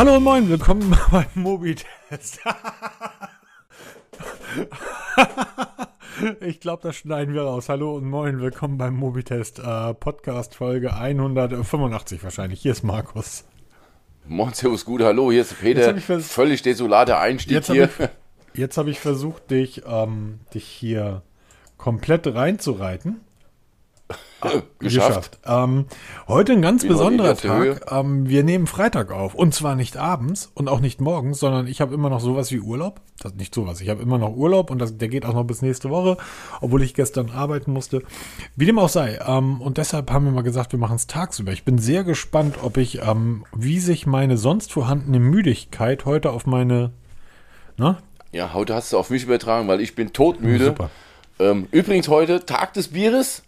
Hallo und moin, willkommen beim Mobitest. ich glaube, das schneiden wir raus. Hallo und moin, willkommen beim Mobitest. Äh, Podcast Folge 185 wahrscheinlich. Hier ist Markus. Moin, servus, gut, hallo, hier ist Peter. Völlig desolater Einstieg jetzt hier. Hab ich, jetzt habe ich versucht, dich, ähm, dich hier komplett reinzureiten. Geschafft. geschafft. Ähm, heute ein ganz Wie besonderer Tag. Ähm, wir nehmen Freitag auf. Und zwar nicht abends und auch nicht morgens, sondern ich habe immer noch sowas wie Urlaub. Das, nicht sowas. Ich habe immer noch Urlaub und das, der geht auch noch bis nächste Woche, obwohl ich gestern arbeiten musste. Wie dem auch sei. Ähm, und deshalb haben wir mal gesagt, wir machen es tagsüber. Ich bin sehr gespannt, ob ich, ähm, wie sich meine sonst vorhandene Müdigkeit heute auf meine. Na? Ja, heute hast du auf mich übertragen, weil ich bin todmüde. Super. Ähm, übrigens heute Tag des Bieres.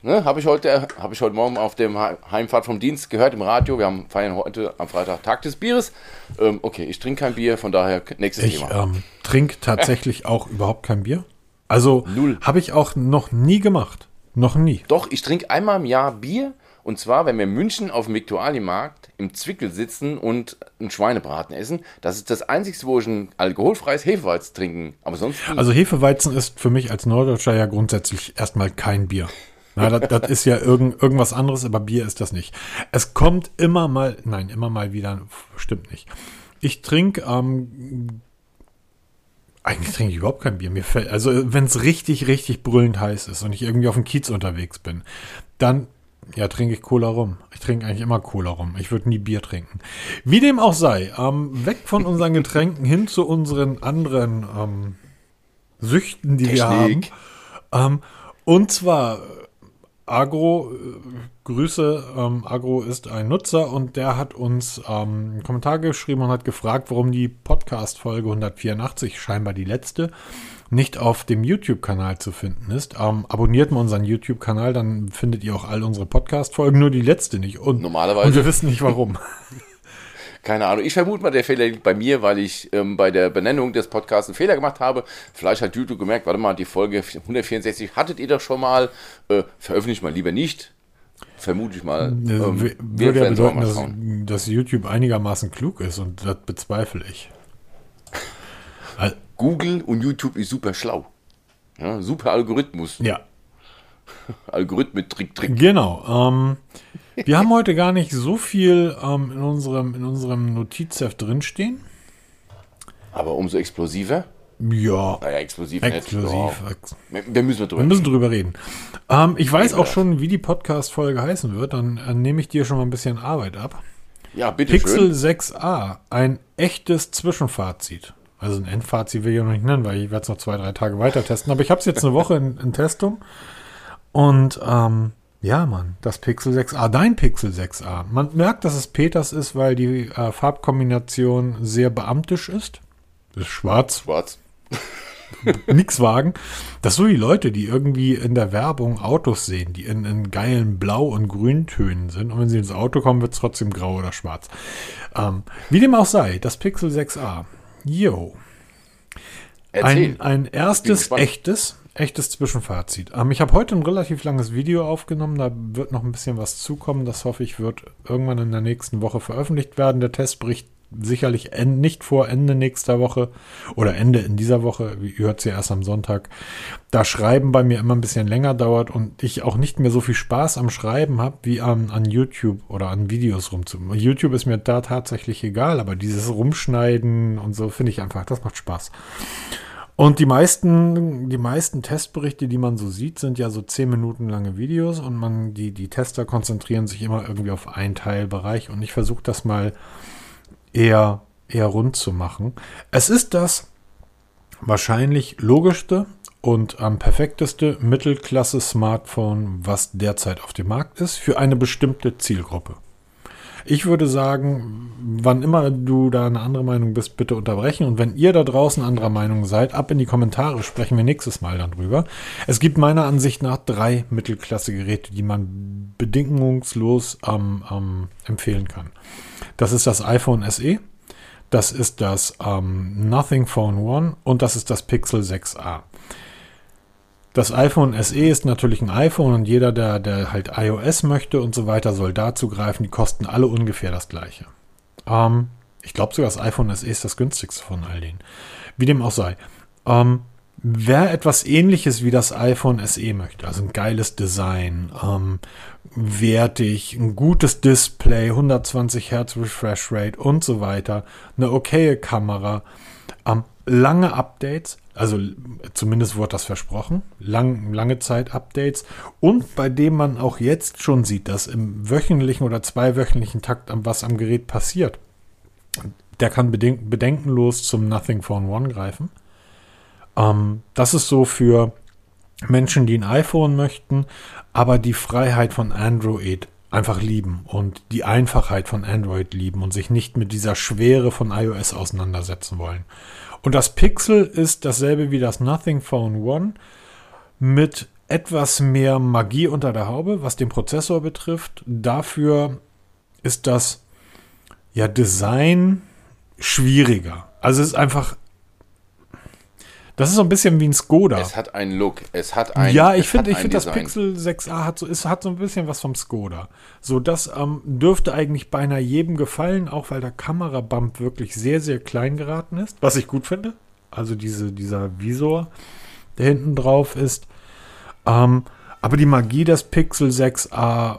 Ne, habe ich heute, habe ich heute Morgen auf dem Heimfahrt vom Dienst gehört im Radio. Wir haben feiern heute am Freitag Tag des Bieres. Ähm, okay, ich trinke kein Bier, von daher nächstes ich, Thema. Ich ähm, trinke tatsächlich auch überhaupt kein Bier. Also habe ich auch noch nie gemacht. Noch nie. Doch, ich trinke einmal im Jahr Bier. Und zwar, wenn wir in München auf dem Viktualienmarkt im Zwickel sitzen und einen Schweinebraten essen. Das ist das Einzige, wo ich ein alkoholfreies Hefeweizen trinken. Aber sonst. Nie. Also Hefeweizen ist für mich als Norddeutscher ja grundsätzlich erstmal kein Bier. Na, das, das ist ja irgend, irgendwas anderes, aber Bier ist das nicht. Es kommt immer mal, nein, immer mal wieder, stimmt nicht. Ich trinke, ähm, eigentlich trinke ich überhaupt kein Bier. Mir fällt, also wenn es richtig, richtig brüllend heiß ist und ich irgendwie auf dem Kiez unterwegs bin, dann ja, trinke ich Cola rum. Ich trinke eigentlich immer Cola rum. Ich würde nie Bier trinken. Wie dem auch sei, ähm, weg von unseren Getränken hin zu unseren anderen ähm, Süchten, die Technik. wir haben. Ähm, und zwar Agro, äh, Grüße, ähm, Agro ist ein Nutzer und der hat uns ähm, einen Kommentar geschrieben und hat gefragt, warum die Podcast-Folge 184, scheinbar die letzte, nicht auf dem YouTube-Kanal zu finden ist. Ähm, abonniert mal unseren YouTube-Kanal, dann findet ihr auch all unsere Podcast-Folgen, nur die letzte nicht. Und, Normalerweise. Und wir wissen nicht warum. Keine Ahnung. Ich vermute mal, der Fehler liegt bei mir, weil ich ähm, bei der Benennung des Podcasts einen Fehler gemacht habe. Vielleicht hat YouTube gemerkt, warte mal, die Folge 164 hattet ihr doch schon mal. Äh, veröffentlicht mal lieber nicht. Vermute ich mal. Äh, ähm, würde ja bedeuten, dass, dass, YouTube einigermaßen klug ist und das bezweifle ich. Google und YouTube ist super schlau. Ja, super Algorithmus. Ja. Algorithmus, Trick, Trick. Genau. Ähm, wir haben heute gar nicht so viel ähm, in, unserem, in unserem Notizheft drinstehen. Aber umso explosiver. Ja. Naja, explosiv. Explosiv. Ja. Wir müssen drüber wir müssen drüber reden. Ähm, ich weiß auch schon, wie die Podcast-Folge heißen wird. Dann äh, nehme ich dir schon mal ein bisschen Arbeit ab. Ja, bitte Pixel schön. 6a. Ein echtes Zwischenfazit. Also ein Endfazit will ich noch nicht nennen, weil ich werde es noch zwei, drei Tage weiter testen. Aber ich habe es jetzt eine Woche in, in Testung. Und ähm, ja, Mann, das Pixel 6a, dein Pixel 6a. Man merkt, dass es Peters ist, weil die äh, Farbkombination sehr beamtisch ist. Das ist schwarz. Schwarz. Nix wagen. Das so die Leute, die irgendwie in der Werbung Autos sehen, die in, in geilen Blau- und Grüntönen sind. Und wenn sie ins Auto kommen, wird es trotzdem grau oder schwarz. Ähm, wie dem auch sei, das Pixel 6a. Yo. Ein, ein erstes echtes echtes Zwischenfazit. Ähm, ich habe heute ein relativ langes Video aufgenommen, da wird noch ein bisschen was zukommen. Das hoffe ich, wird irgendwann in der nächsten Woche veröffentlicht werden. Der Testbericht sicherlich nicht vor Ende nächster Woche oder Ende in dieser Woche, ihr hört es ja erst am Sonntag, da Schreiben bei mir immer ein bisschen länger dauert und ich auch nicht mehr so viel Spaß am Schreiben habe, wie an, an YouTube oder an Videos rumzumachen. YouTube ist mir da tatsächlich egal, aber dieses Rumschneiden und so finde ich einfach, das macht Spaß. Und die meisten, die meisten Testberichte, die man so sieht, sind ja so zehn Minuten lange Videos und man, die, die Tester konzentrieren sich immer irgendwie auf einen Teilbereich und ich versuche das mal eher, eher rund zu machen. Es ist das wahrscheinlich logischste und am perfekteste Mittelklasse-Smartphone, was derzeit auf dem Markt ist, für eine bestimmte Zielgruppe. Ich würde sagen, wann immer du da eine andere Meinung bist, bitte unterbrechen. Und wenn ihr da draußen anderer Meinung seid, ab in die Kommentare, sprechen wir nächstes Mal dann drüber. Es gibt meiner Ansicht nach drei Mittelklasse-Geräte, die man bedingungslos ähm, ähm, empfehlen kann. Das ist das iPhone SE, das ist das ähm, Nothing Phone One und das ist das Pixel 6a. Das iPhone SE ist natürlich ein iPhone und jeder, der, der halt iOS möchte und so weiter, soll dazu greifen. Die kosten alle ungefähr das gleiche. Ähm, Ich glaube sogar, das iPhone SE ist das günstigste von all denen. Wie dem auch sei. Ähm, wer etwas ähnliches wie das iPhone SE möchte, also ein geiles Design, ähm, wertig, ein gutes Display, 120 Hertz Refresh Rate und so weiter, eine okaye Kamera, ähm, lange Updates, also zumindest wurde das versprochen, lang, lange Zeit Updates und bei dem man auch jetzt schon sieht, dass im wöchentlichen oder zweiwöchentlichen Takt was am Gerät passiert. Der kann bedenkenlos zum Nothing Phone One greifen. Ähm, das ist so für Menschen, die ein iPhone möchten, aber die Freiheit von Android einfach lieben und die Einfachheit von Android lieben und sich nicht mit dieser Schwere von iOS auseinandersetzen wollen. Und das Pixel ist dasselbe wie das Nothing Phone One mit etwas mehr Magie unter der Haube, was den Prozessor betrifft. Dafür ist das ja Design schwieriger. Also es ist einfach das ist so ein bisschen wie ein Skoda. Es hat einen Look. Es hat ein Ja, ich finde, ich das Pixel 6a hat so, es hat so ein bisschen was vom Skoda. So, das ähm, dürfte eigentlich beinahe jedem gefallen, auch weil der Kamerabump wirklich sehr, sehr klein geraten ist. Was ich gut finde. Also diese, dieser Visor, der hinten drauf ist. Ähm, aber die Magie des Pixel 6a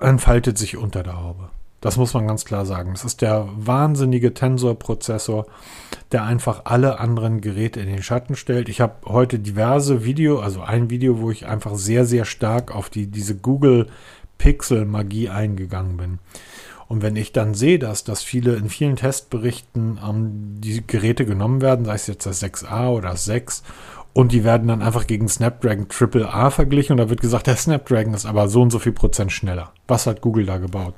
äh, entfaltet sich unter der Haube. Das muss man ganz klar sagen. Das ist der wahnsinnige Tensor-Prozessor, der einfach alle anderen Geräte in den Schatten stellt. Ich habe heute diverse Video, also ein Video, wo ich einfach sehr, sehr stark auf die, diese Google Pixel-Magie eingegangen bin. Und wenn ich dann sehe, dass, dass viele in vielen Testberichten ähm, die Geräte genommen werden, sei es jetzt das 6a oder das 6, und die werden dann einfach gegen Snapdragon AAA verglichen und da wird gesagt, der Snapdragon ist aber so und so viel Prozent schneller. Was hat Google da gebaut?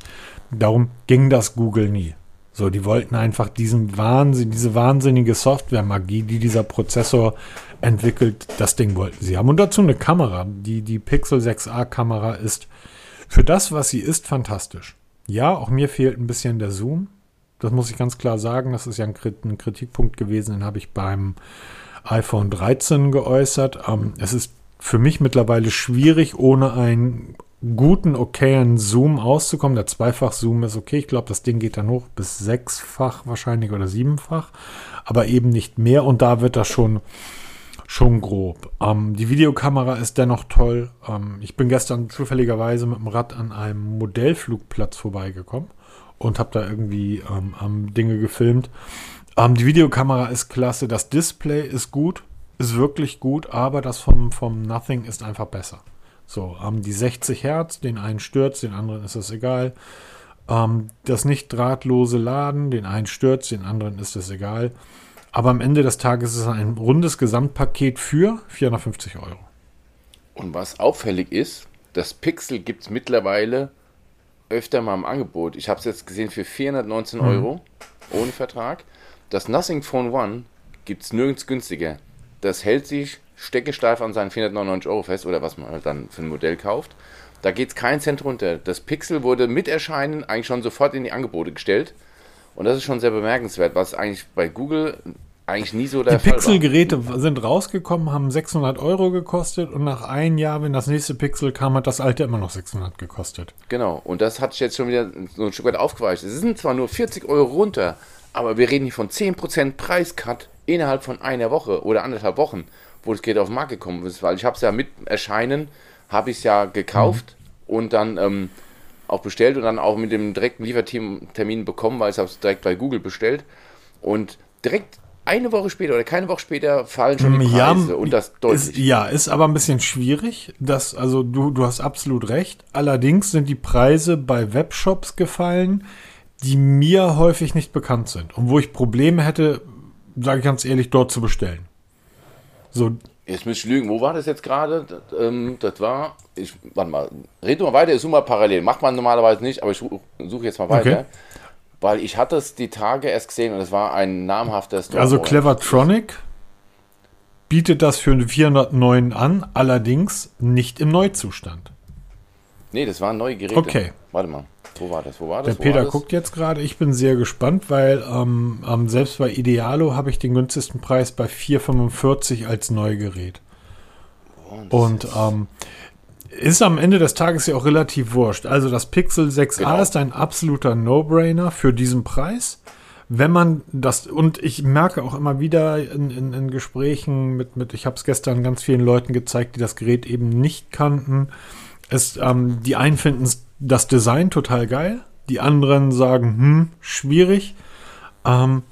Darum ging das Google nie. So, die wollten einfach diesen Wahnsinn, diese wahnsinnige Software-Magie, die dieser Prozessor entwickelt, das Ding wollten sie haben. Und dazu eine Kamera. Die, die Pixel 6a-Kamera ist für das, was sie ist, fantastisch. Ja, auch mir fehlt ein bisschen der Zoom. Das muss ich ganz klar sagen. Das ist ja ein, Kritikpunkt gewesen, den habe ich beim iPhone 13 geäußert. Ähm, es ist für mich mittlerweile schwierig, ohne ein guten, okayen Zoom auszukommen. Der Zweifach-Zoom ist okay. Ich glaube, das Ding geht dann hoch bis sechsfach wahrscheinlich oder siebenfach, aber eben nicht mehr. Und da wird das schon, schon grob. Ähm, die Videokamera ist dennoch toll. Ähm, ich bin gestern zufälligerweise mit dem Rad an einem Modellflugplatz vorbeigekommen und habe da irgendwie ähm, Dinge gefilmt. Ähm, die Videokamera ist klasse. Das Display ist gut, ist wirklich gut, aber das vom, vom Nothing ist einfach besser. So, haben die 60 Hertz, den einen stört den anderen ist es egal. Ähm, das nicht drahtlose Laden, den einen stört den anderen ist es egal. Aber am Ende des Tages ist es ein rundes Gesamtpaket für 450 Euro. Und was auffällig ist, das Pixel gibt es mittlerweile öfter mal im Angebot. Ich habe es jetzt gesehen für 419 mhm. Euro ohne Vertrag. Das Nothing Phone One gibt es nirgends günstiger. Das hält sich steckesteif an seinen 499 Euro fest oder was man halt dann für ein Modell kauft. Da geht es kein Cent runter. Das Pixel wurde mit Erscheinen eigentlich schon sofort in die Angebote gestellt. Und das ist schon sehr bemerkenswert, was eigentlich bei Google eigentlich nie so der die Pixel-Geräte sind rausgekommen, haben 600 Euro gekostet und nach einem Jahr, wenn das nächste Pixel kam, hat das alte immer noch 600 gekostet. Genau, und das hat sich jetzt schon wieder so ein Stück weit aufgeweicht. Es sind zwar nur 40 Euro runter, aber wir reden hier von 10% Preiscut innerhalb von einer Woche oder anderthalb Wochen wo das Gerät auf den Markt gekommen ist, weil ich habe es ja mit Erscheinen, habe ich es ja gekauft mhm. und dann ähm, auch bestellt und dann auch mit dem direkten Liefertermin bekommen, weil ich habe es direkt bei Google bestellt und direkt eine Woche später oder keine Woche später fallen schon die Preise ja, und das deutlich. Ist, ja, ist aber ein bisschen schwierig. Das, also du, du hast absolut recht. Allerdings sind die Preise bei Webshops gefallen, die mir häufig nicht bekannt sind und wo ich Probleme hätte, sage ich ganz ehrlich, dort zu bestellen. So. Jetzt müsste ich lügen, wo war das jetzt gerade? Das, ähm, das war, ich, warte mal, red mal weiter, ich suche mal parallel. Macht man normalerweise nicht, aber ich suche jetzt mal weiter. Okay. Weil ich hatte es die Tage erst gesehen und es war ein namhafter Store. Also Clevertronic bietet das für 409 an, allerdings nicht im Neuzustand. Nee, das waren neue Geräte. Okay. Warte mal. Wo war das? Wo war das? Der Peter guckt jetzt gerade. Ich bin sehr gespannt, weil ähm, ähm, selbst bei Idealo habe ich den günstigsten Preis bei 4,45 als Neugerät. Oh, und ähm, ist am Ende des Tages ja auch relativ wurscht. Also das Pixel 6a genau. ist ein absoluter No-Brainer für diesen Preis. wenn man das, und ich merke auch immer wieder in, in, in Gesprächen mit, mit ich habe es gestern ganz vielen Leuten gezeigt, die das Gerät eben nicht kannten. Es, ähm, die einen finden das Design total geil, die anderen sagen, hm, schwierig. Ähm,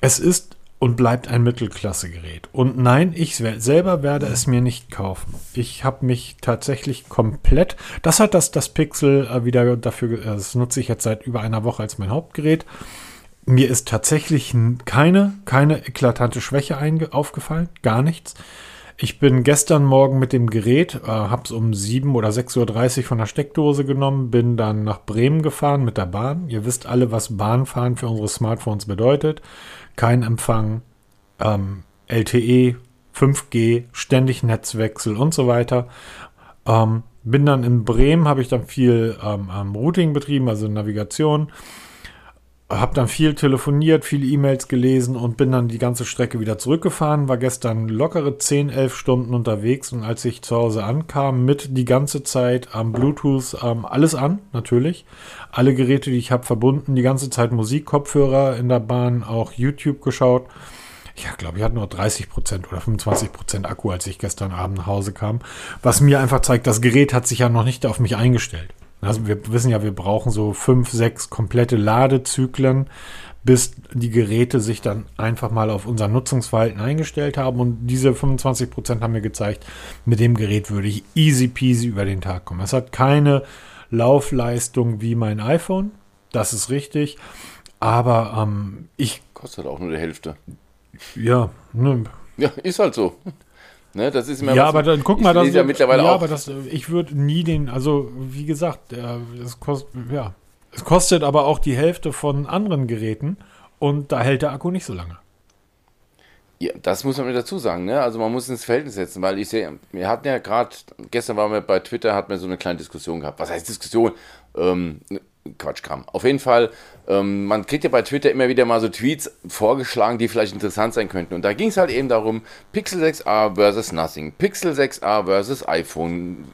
es ist und bleibt ein Mittelklasse-Gerät. Und nein, ich selber werde es mir nicht kaufen. Ich habe mich tatsächlich komplett, das hat das, das Pixel äh, wieder dafür, das nutze ich jetzt seit über einer Woche als mein Hauptgerät. Mir ist tatsächlich keine, keine eklatante Schwäche aufgefallen, gar nichts. Ich bin gestern Morgen mit dem Gerät, äh, habe es um 7 oder 6.30 Uhr von der Steckdose genommen, bin dann nach Bremen gefahren mit der Bahn. Ihr wisst alle, was Bahnfahren für unsere Smartphones bedeutet. Kein Empfang, ähm, LTE, 5G, ständig Netzwechsel und so weiter. Ähm, bin dann in Bremen, habe ich dann viel ähm, Routing betrieben, also Navigation habe dann viel telefoniert, viele E-Mails gelesen und bin dann die ganze Strecke wieder zurückgefahren. War gestern lockere 10, 11 Stunden unterwegs und als ich zu Hause ankam, mit die ganze Zeit am Bluetooth ähm, alles an, natürlich. Alle Geräte, die ich habe, verbunden, die ganze Zeit Musik, Kopfhörer in der Bahn, auch YouTube geschaut. Ich glaube, ich hatte nur 30% oder 25% Akku, als ich gestern Abend nach Hause kam. Was mir einfach zeigt, das Gerät hat sich ja noch nicht auf mich eingestellt. Also wir wissen ja, wir brauchen so fünf, sechs komplette Ladezyklen, bis die Geräte sich dann einfach mal auf unser Nutzungsverhalten eingestellt haben. Und diese 25 Prozent haben mir gezeigt, mit dem Gerät würde ich easy peasy über den Tag kommen. Es hat keine Laufleistung wie mein iPhone. Das ist richtig. Aber ähm, ich. Kostet auch nur die Hälfte. Ja, ne. Ja, ist halt so. Ne, das ist immer ja, aber dann guck mal, das ja mittlerweile ja, auch. aber das, ich würde nie den, also wie gesagt, es kostet, ja, es kostet aber auch die Hälfte von anderen Geräten und da hält der Akku nicht so lange. Ja, das muss man mir dazu sagen, ne? Also man muss ins Verhältnis setzen, weil ich sehe, wir hatten ja gerade, gestern waren wir bei Twitter, hatten wir so eine kleine Diskussion gehabt. Was heißt Diskussion? Ähm, Quatschkram. Auf jeden Fall, ähm, man kriegt ja bei Twitter immer wieder mal so Tweets vorgeschlagen, die vielleicht interessant sein könnten. Und da ging es halt eben darum, Pixel 6a versus Nothing, Pixel 6a versus iPhone,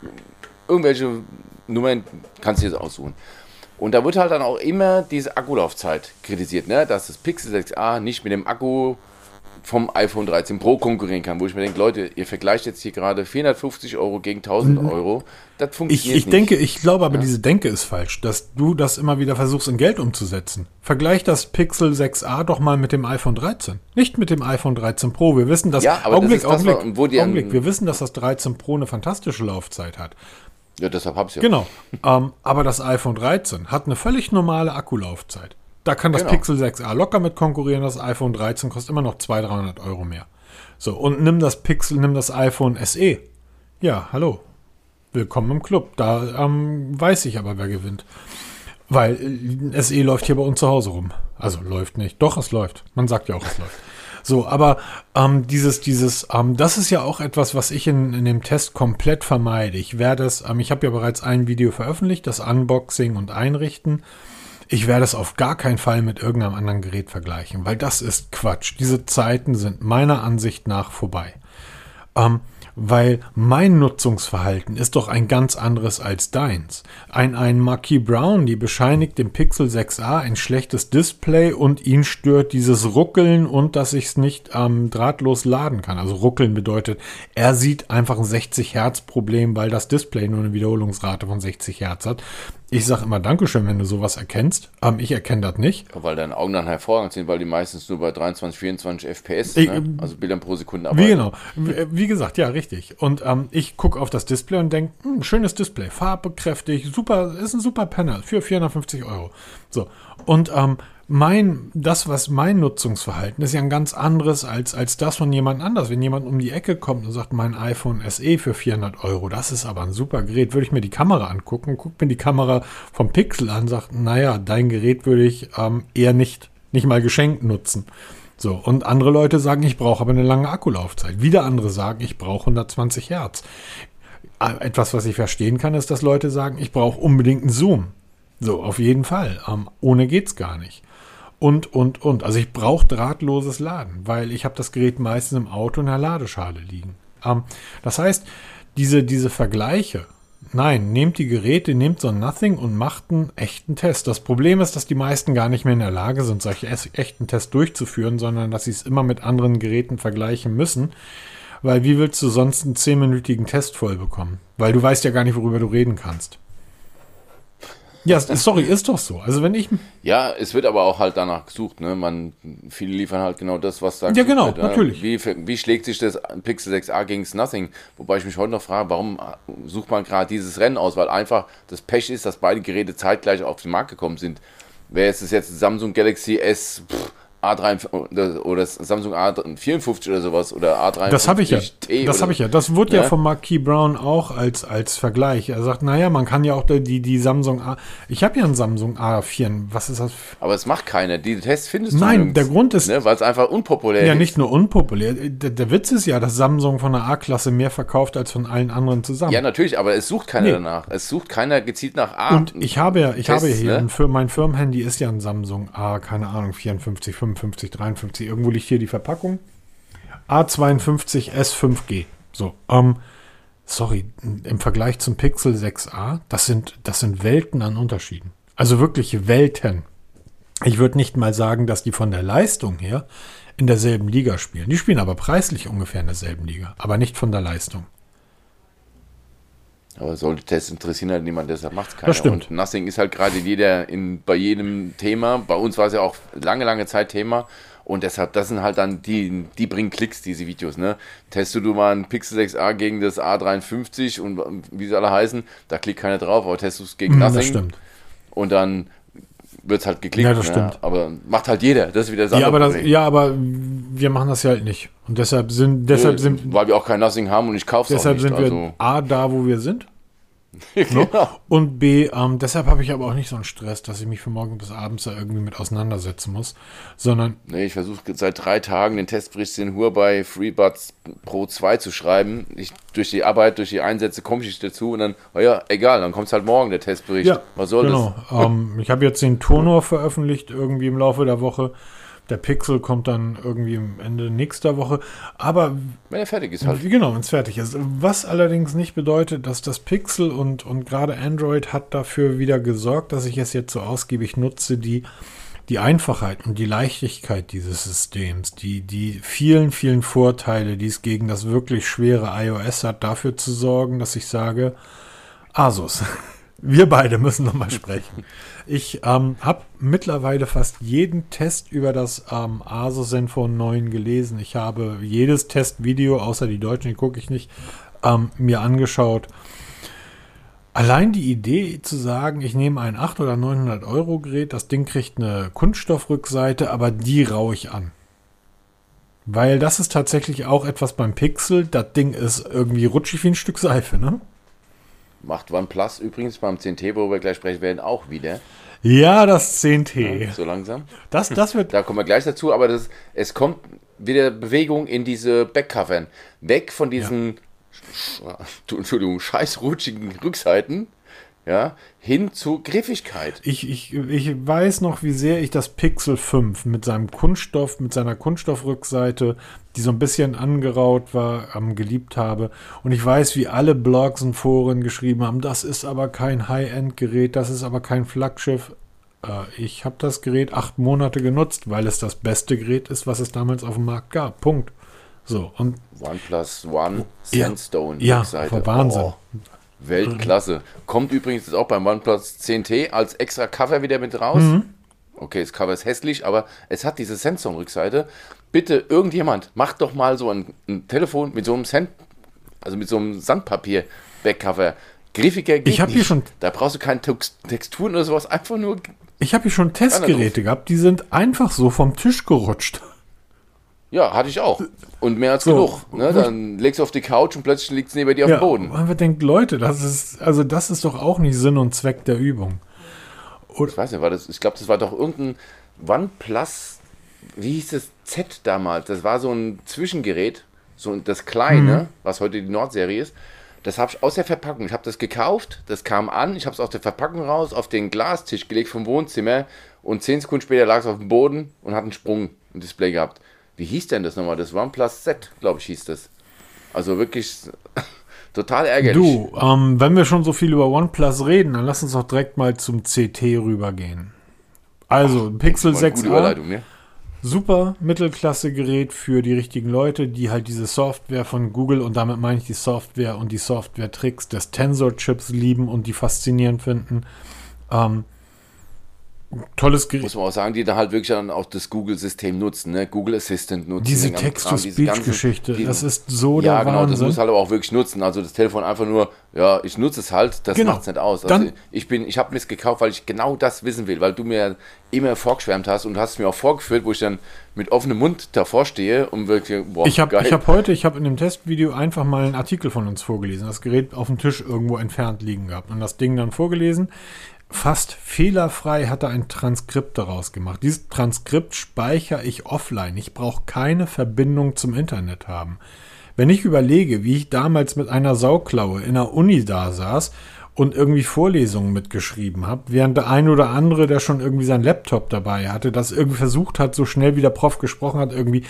irgendwelche Nummern kannst du jetzt aussuchen. Und da wird halt dann auch immer diese Akkulaufzeit kritisiert, ne? dass das Pixel 6a nicht mit dem Akku vom iPhone 13 Pro konkurrieren kann, wo ich mir denke, Leute, ihr vergleicht jetzt hier gerade 450 Euro gegen 1000 mhm. Euro. Das funktioniert ich, ich nicht. denke, ich glaube aber, ja. diese Denke ist falsch, dass du das immer wieder versuchst, in Geld umzusetzen. Vergleich das Pixel 6a doch mal mit dem iPhone 13. Nicht mit dem iPhone 13 Pro. Wir wissen, dass, ja, aber Augenblick, das Augenblick, das, wo die Augenblick, wir wissen, dass das 13 Pro eine fantastische Laufzeit hat. Ja, deshalb hab's ja. Genau. ähm, aber das iPhone 13 hat eine völlig normale Akkulaufzeit. Da kann das genau. Pixel 6a locker mit konkurrieren. Das iPhone 13 kostet immer noch 200, 300 Euro mehr. So, und nimm das Pixel, nimm das iPhone SE. Ja, hallo. Willkommen im Club. Da ähm, weiß ich aber, wer gewinnt. Weil äh, SE läuft hier bei uns zu Hause rum. Also läuft nicht. Doch, es läuft. Man sagt ja auch, es läuft. So, aber ähm, dieses, dieses, ähm, das ist ja auch etwas, was ich in, in dem Test komplett vermeide. Ich werde es, ähm, ich habe ja bereits ein Video veröffentlicht, das Unboxing und Einrichten. Ich werde es auf gar keinen Fall mit irgendeinem anderen Gerät vergleichen, weil das ist Quatsch. Diese Zeiten sind meiner Ansicht nach vorbei. Ähm, weil mein Nutzungsverhalten ist doch ein ganz anderes als deins. Ein, ein Marquis Brown, die bescheinigt dem Pixel 6a ein schlechtes Display und ihn stört dieses Ruckeln und dass ich es nicht ähm, drahtlos laden kann. Also Ruckeln bedeutet, er sieht einfach ein 60 Hertz Problem, weil das Display nur eine Wiederholungsrate von 60 Hertz hat. Ich sage immer Dankeschön, wenn du sowas erkennst. Ähm, ich erkenne das nicht. Weil deine Augen dann hervorragend sind, weil die meistens nur bei 23, 24 FPS, ich, ne? also Bildern pro Sekunde arbeiten. Wie genau. Wie gesagt, ja, richtig. Und ähm, ich gucke auf das Display und denke, hm, schönes Display, farbekräftig, super, ist ein super Panel für 450 Euro. So. Und ähm, mein, das, was mein Nutzungsverhalten ist ja ein ganz anderes als, als das von jemand anders. Wenn jemand um die Ecke kommt und sagt, mein iPhone SE für 400 Euro, das ist aber ein super Gerät, würde ich mir die Kamera angucken, gucke mir die Kamera vom Pixel an, sagt, naja, dein Gerät würde ich ähm, eher nicht, nicht mal geschenkt nutzen. So, und andere Leute sagen, ich brauche aber eine lange Akkulaufzeit. Wieder andere sagen, ich brauche 120 Hertz. Äh, etwas, was ich verstehen kann, ist, dass Leute sagen, ich brauche unbedingt einen Zoom. So, auf jeden Fall. Ähm, ohne geht's gar nicht und, und, und. Also ich brauche drahtloses Laden, weil ich habe das Gerät meistens im Auto in der Ladeschale liegen. Ähm, das heißt, diese, diese Vergleiche Nein, nehmt die Geräte, nehmt so ein Nothing und macht einen echten Test. Das Problem ist, dass die meisten gar nicht mehr in der Lage sind, solche echten Tests durchzuführen, sondern dass sie es immer mit anderen Geräten vergleichen müssen. Weil wie willst du sonst einen zehnminütigen Test voll bekommen? Weil du weißt ja gar nicht, worüber du reden kannst. Ja, sorry, ist doch so. Also wenn ich. Ja, es wird aber auch halt danach gesucht, ne? Man, viele liefern halt genau das, was da Ja, genau, wird, natürlich. Wie, wie schlägt sich das Pixel 6a gegen Nothing? Wobei ich mich heute noch frage, warum sucht man gerade dieses Rennen aus? Weil einfach das Pech ist, dass beide Geräte zeitgleich auf den Markt gekommen sind. Wäre es jetzt Samsung Galaxy S pff, A3 oder Samsung A54 oder sowas oder A53 Das habe ich ja. T das habe ich ja. Das wurde ja, ja vom Marquis Brown auch als, als Vergleich. Er sagt, naja, man kann ja auch die, die Samsung A. Ich habe ja einen Samsung A4. Was ist das? Aber es macht keiner. Die Tests findest du Nein, der Grund ist. Ne, weil es einfach unpopulär ist. Ja, nicht nur unpopulär. Der, der, Witz ist ja, dass Samsung von der A-Klasse mehr verkauft als von allen anderen zusammen. Ja, natürlich, aber es sucht keiner nee. danach. Es sucht keiner gezielt nach A. Und ich habe ja, ich Tests, habe hier, ne? für mein Firmenhandy ist ja ein Samsung A, keine Ahnung, 54, 55. 55, 53. Irgendwo liegt hier die Verpackung. A52 S5G. So, ähm, sorry, im Vergleich zum Pixel 6a, das sind, das sind Welten an Unterschieden. Also wirklich Welten. Ich würde nicht mal sagen, dass die von der Leistung her in derselben Liga spielen. Die spielen aber preislich ungefähr in derselben Liga, aber nicht von der Leistung. Aber solche Tests interessieren halt niemand, deshalb macht es keiner. Das stimmt. Und Nothing ist halt gerade jeder in, bei jedem Thema. Bei uns war es ja auch lange, lange Zeit Thema. Und deshalb, das sind halt dann die, die bringen Klicks, diese Videos, ne? Testest du mal ein Pixel 6a gegen das A53 und wie sie alle heißen, da klickt keiner drauf, aber testest du es gegen mm, Nothing. Das stimmt. Und dann wird es halt geklickt. Ja, das stimmt. Ja, aber macht halt jeder. Das ist wieder das ja, aber das, ja, aber wir machen das ja halt nicht. Und deshalb sind, deshalb Nö, sind, weil wir auch kein Nothing haben und ich kaufe es auch nicht. Deshalb sind wir also. A da, wo wir sind. genau. Und B, ähm, deshalb habe ich aber auch nicht so einen Stress, dass ich mich von morgen bis abends da irgendwie mit auseinandersetzen muss, sondern. Nee, ich versuche seit drei Tagen den Testbericht in Hur bei FreeBuds Pro 2 zu schreiben. Ich, durch die Arbeit, durch die Einsätze komme ich dazu und dann, oh ja, egal, dann kommt es halt morgen, der Testbericht. Ja, Was soll genau. das? Ähm, ich habe jetzt den Tonor veröffentlicht, irgendwie im Laufe der Woche. Der Pixel kommt dann irgendwie am Ende nächster Woche. Aber. Wenn er fertig ist halt. Genau, wenn es fertig ist. Was allerdings nicht bedeutet, dass das Pixel und, und gerade Android hat dafür wieder gesorgt, dass ich es jetzt so ausgiebig nutze, die, die Einfachheit und die Leichtigkeit dieses Systems, die, die vielen, vielen Vorteile, die es gegen das wirklich schwere iOS hat, dafür zu sorgen, dass ich sage, Asus. Wir beide müssen nochmal sprechen. Ich ähm, habe mittlerweile fast jeden Test über das ähm, Asus Zenfone 9 gelesen. Ich habe jedes Testvideo, außer die deutschen, die gucke ich nicht, ähm, mir angeschaut. Allein die Idee zu sagen, ich nehme ein 800 oder 900 Euro Gerät, das Ding kriegt eine Kunststoffrückseite, aber die raue ich an. Weil das ist tatsächlich auch etwas beim Pixel. Das Ding ist irgendwie rutschig wie ein Stück Seife, ne? Macht OnePlus übrigens beim 10T, wo wir gleich sprechen werden, auch wieder. Ja, das 10T. Ja, so langsam. Das, das wird. Da kommen wir gleich dazu, aber das, es kommt wieder Bewegung in diese Backcovern. Weg von diesen, ja. Entschuldigung, scheißrutschigen Rückseiten ja, hin zu Griffigkeit. Ich, ich, ich weiß noch, wie sehr ich das Pixel 5 mit seinem Kunststoff, mit seiner Kunststoffrückseite, die so ein bisschen angeraut war, ähm, geliebt habe. Und ich weiß, wie alle Blogs und Foren geschrieben haben, das ist aber kein High-End-Gerät, das ist aber kein Flaggschiff. Äh, ich habe das Gerät acht Monate genutzt, weil es das beste Gerät ist, was es damals auf dem Markt gab. Punkt. So, und OnePlus One Sandstone. Ja, ja Wahnsinn. Oh. Weltklasse. Kommt übrigens jetzt auch beim OnePlus 10T als extra Cover wieder mit raus. Mhm. Okay, das Cover ist hässlich, aber es hat diese Sensor-Rückseite. Bitte, irgendjemand, macht doch mal so ein, ein Telefon mit so einem Sand, also mit so einem Sandpapier-Backcover. Griffiger geht Ich habe hier schon. Da brauchst du keine Texturen oder sowas, einfach nur. Ich habe hier schon Testgeräte gehabt, die sind einfach so vom Tisch gerutscht. Ja, hatte ich auch. Und mehr als so, genug. Ne? Dann legst du auf die Couch und plötzlich liegt es neben dir ja, auf dem Boden. Man denkt, Leute, das ist, also das ist doch auch nicht Sinn und Zweck der Übung. Oder? Ich weiß nicht, war das, ich glaube, das war doch irgendein OnePlus, wie hieß das Z damals? Das war so ein Zwischengerät, so das kleine, mhm. was heute die Nordserie ist. Das habe ich aus der Verpackung. Ich habe das gekauft, das kam an, ich habe es aus der Verpackung raus auf den Glastisch gelegt vom Wohnzimmer und zehn Sekunden später lag es auf dem Boden und hat einen Sprung im Display gehabt wie hieß denn das nochmal? Das OnePlus Z, glaube ich, hieß das. Also wirklich total ärgerlich. Du, ähm, wenn wir schon so viel über OnePlus reden, dann lass uns doch direkt mal zum CT rübergehen. Also, Ach, Pixel 6a. Ne? Super Mittelklasse-Gerät für die richtigen Leute, die halt diese Software von Google und damit meine ich die Software und die Software-Tricks des Tensor-Chips lieben und die faszinierend finden. Ähm, tolles Gerät. Muss man auch sagen, die da halt wirklich dann auch das Google-System nutzen, ne? Google Assistant nutzen. Diese Text-to-Speech-Geschichte, das ist so der Ja, genau, Wahnsinn. das muss halt aber auch wirklich nutzen. Also das Telefon einfach nur, ja, ich nutze es halt, das genau. macht es nicht aus. Also dann, ich bin, ich habe mir es gekauft, weil ich genau das wissen will, weil du mir immer vorgeschwärmt hast und hast es mir auch vorgeführt, wo ich dann mit offenem Mund davor stehe und wirklich, boah, Ich habe hab heute, ich habe in dem Testvideo einfach mal einen Artikel von uns vorgelesen, das Gerät auf dem Tisch irgendwo entfernt liegen gehabt und das Ding dann vorgelesen fast fehlerfrei hat er ein Transkript daraus gemacht. Dieses Transkript speichere ich offline. Ich brauche keine Verbindung zum Internet haben. Wenn ich überlege, wie ich damals mit einer Sauklaue in der Uni da saß und irgendwie Vorlesungen mitgeschrieben habe, während der ein oder andere, der schon irgendwie seinen Laptop dabei hatte, das irgendwie versucht hat, so schnell wie der Prof gesprochen hat, irgendwie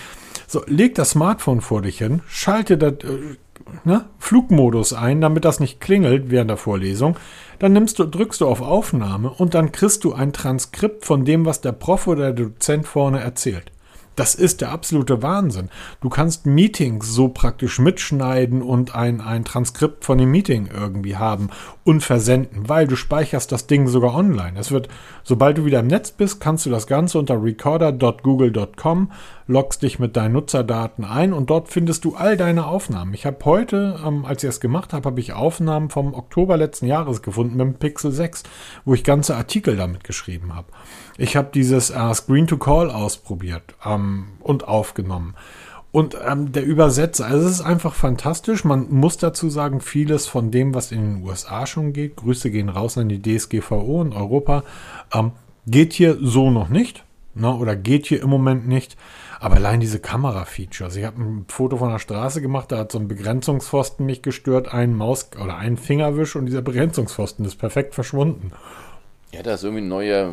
so, leg das Smartphone vor dich hin, schalte das äh, ne, Flugmodus ein, damit das nicht klingelt während der Vorlesung dann nimmst du, drückst du auf Aufnahme und dann kriegst du ein Transkript von dem, was der Prof oder der Dozent vorne erzählt. Das ist der absolute Wahnsinn. Du kannst Meetings so praktisch mitschneiden und ein, ein Transkript von dem Meeting irgendwie haben und versenden, weil du speicherst das Ding sogar online. Es wird, sobald du wieder im Netz bist, kannst du das Ganze unter recorder.google.com, loggst dich mit deinen Nutzerdaten ein und dort findest du all deine Aufnahmen. Ich habe heute, ähm, als ich es gemacht habe, habe ich Aufnahmen vom Oktober letzten Jahres gefunden mit dem Pixel 6, wo ich ganze Artikel damit geschrieben habe. Ich habe dieses äh, Screen to Call ausprobiert ähm, und aufgenommen. Und ähm, der Übersetzer, also es ist einfach fantastisch. Man muss dazu sagen, vieles von dem, was in den USA schon geht, Grüße gehen raus an die DSGVO in Europa, ähm, geht hier so noch nicht. Ne, oder geht hier im Moment nicht. Aber allein diese Kamera-Features. Ich habe ein Foto von der Straße gemacht, da hat so ein Begrenzungspfosten mich gestört, ein Maus- oder ein Fingerwisch und dieser Begrenzungspfosten ist perfekt verschwunden. Ja, da ist irgendwie ein neuer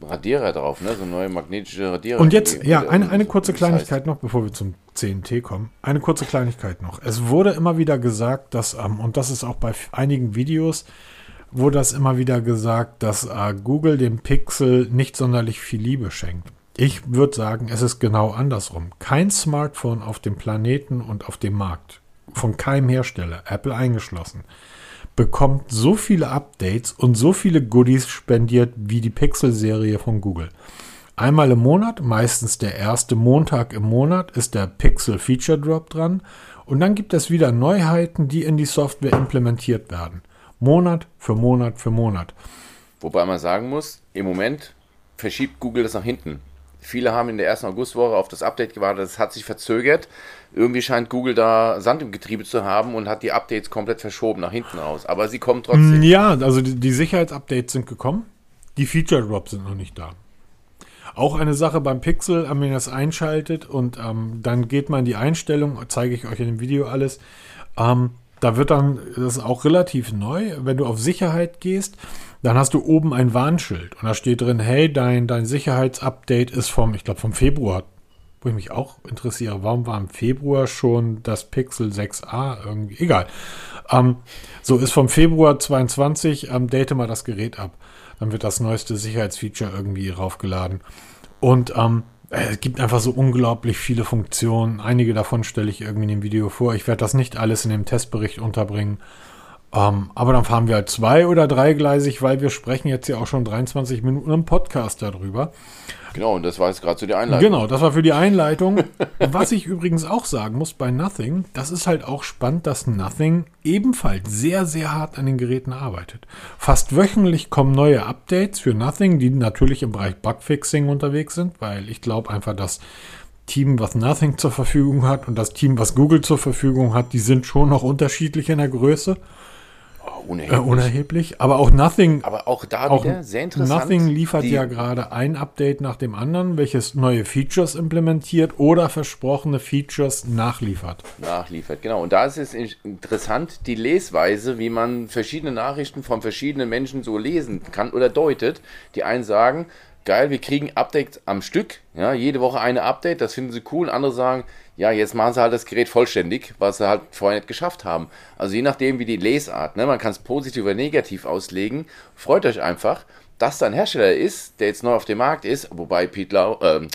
Radierer drauf, ne? So ein neuer magnetischer Radierer. Und jetzt, ja, eine, eine kurze Kleinigkeit noch, bevor wir zum CNT kommen. Eine kurze Kleinigkeit noch. Es wurde immer wieder gesagt, dass, ähm, und das ist auch bei einigen Videos, wurde das immer wieder gesagt, dass äh, Google dem Pixel nicht sonderlich viel Liebe schenkt. Ich würde sagen, es ist genau andersrum. Kein Smartphone auf dem Planeten und auf dem Markt, von keinem Hersteller, Apple eingeschlossen, bekommt so viele Updates und so viele Goodies spendiert wie die Pixel-Serie von Google. Einmal im Monat, meistens der erste Montag im Monat, ist der Pixel Feature Drop dran und dann gibt es wieder Neuheiten, die in die Software implementiert werden. Monat für Monat für Monat. Wobei man sagen muss, im Moment verschiebt Google das nach hinten. Viele haben in der ersten Augustwoche auf das Update gewartet, das hat sich verzögert. Irgendwie scheint Google da Sand im Getriebe zu haben und hat die Updates komplett verschoben nach hinten raus. Aber sie kommen trotzdem. Ja, also die, die Sicherheitsupdates sind gekommen. Die Feature Drops sind noch nicht da. Auch eine Sache beim Pixel, wenn ihr das einschaltet und ähm, dann geht man in die Einstellung, zeige ich euch in dem Video alles. Ähm, da wird dann, das ist auch relativ neu, wenn du auf Sicherheit gehst, dann hast du oben ein Warnschild und da steht drin, hey, dein, dein Sicherheitsupdate ist vom, ich glaube, vom Februar. Wo ich mich auch interessiere, warum war im Februar schon das Pixel 6a irgendwie? Egal. Ähm, so ist vom Februar 22, ähm, date mal das Gerät ab. Dann wird das neueste Sicherheitsfeature irgendwie raufgeladen. Und ähm, es gibt einfach so unglaublich viele Funktionen. Einige davon stelle ich irgendwie in dem Video vor. Ich werde das nicht alles in dem Testbericht unterbringen. Ähm, aber dann fahren wir halt zwei- oder dreigleisig, weil wir sprechen jetzt ja auch schon 23 Minuten im Podcast darüber. Genau, und das war jetzt gerade so die Einleitung. Genau, das war für die Einleitung. Was ich übrigens auch sagen muss bei Nothing, das ist halt auch spannend, dass Nothing ebenfalls sehr, sehr hart an den Geräten arbeitet. Fast wöchentlich kommen neue Updates für Nothing, die natürlich im Bereich Bugfixing unterwegs sind, weil ich glaube einfach, dass Team, was Nothing zur Verfügung hat und das Team, was Google zur Verfügung hat, die sind schon noch unterschiedlich in der Größe unerheblich. Äh, unerheblich. Aber auch Nothing. Aber auch da auch wieder sehr interessant. Nothing liefert ja gerade ein Update nach dem anderen, welches neue Features implementiert oder versprochene Features nachliefert. Nachliefert, genau. Und da ist es interessant, die Lesweise, wie man verschiedene Nachrichten von verschiedenen Menschen so lesen kann oder deutet. Die einen sagen, geil, wir kriegen Updates am Stück, ja, jede Woche eine Update, das finden sie cool. Andere sagen, ja, jetzt machen sie halt das Gerät vollständig, was sie halt vorher nicht geschafft haben. Also je nachdem, wie die Lesart, ne, man kann es positiv oder negativ auslegen, freut euch einfach, dass da ein Hersteller ist, der jetzt neu auf dem Markt ist, wobei Pete Lau, äh,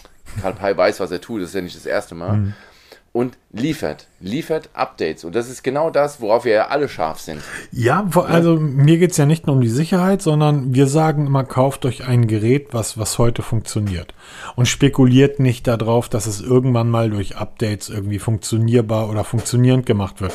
Karl Pei weiß, was er tut, das ist ja nicht das erste Mal. Mhm und liefert, liefert Updates. Und das ist genau das, worauf wir ja alle scharf sind. Ja, also mir geht es ja nicht nur um die Sicherheit, sondern wir sagen immer, kauft euch ein Gerät, was, was heute funktioniert. Und spekuliert nicht darauf, dass es irgendwann mal durch Updates irgendwie funktionierbar oder funktionierend gemacht wird.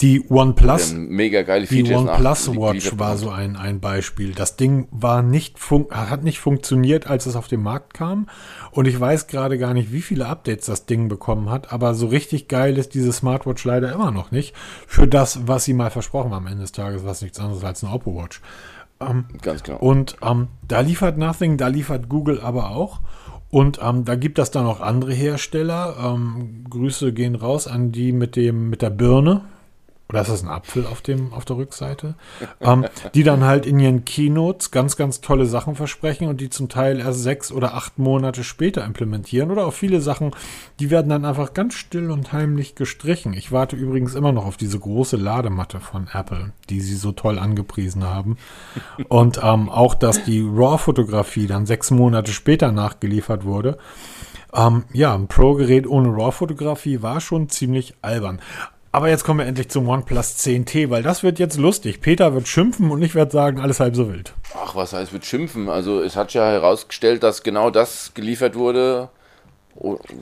Die OnePlus, mega geile die OnePlus Watch war so ein, ein Beispiel. Das Ding war nicht hat nicht funktioniert, als es auf den Markt kam. Und ich weiß gerade gar nicht, wie viele Updates das Ding bekommen hat. Aber so richtig geil ist diese Smartwatch leider immer noch nicht. Für das, was sie mal versprochen haben am Ende des Tages, was nichts anderes als eine Oppo Watch. Ähm, Ganz genau. Und ähm, da liefert Nothing, da liefert Google aber auch. Und ähm, da gibt es dann noch andere Hersteller. Ähm, Grüße gehen raus an die mit dem mit der Birne oder ist das ein Apfel auf, dem, auf der Rückseite, ähm, die dann halt in ihren Keynotes ganz, ganz tolle Sachen versprechen und die zum Teil erst sechs oder acht Monate später implementieren. Oder auch viele Sachen, die werden dann einfach ganz still und heimlich gestrichen. Ich warte übrigens immer noch auf diese große Ladematte von Apple, die sie so toll angepriesen haben. Und ähm, auch, dass die RAW-Fotografie dann sechs Monate später nachgeliefert wurde. Ähm, ja, ein Pro-Gerät ohne RAW-Fotografie war schon ziemlich albern. Aber jetzt kommen wir endlich zum OnePlus 10T, weil das wird jetzt lustig. Peter wird schimpfen und ich werde sagen, alles halb so wild. Ach, was heißt wird schimpfen? Also es hat ja herausgestellt, dass genau das geliefert wurde,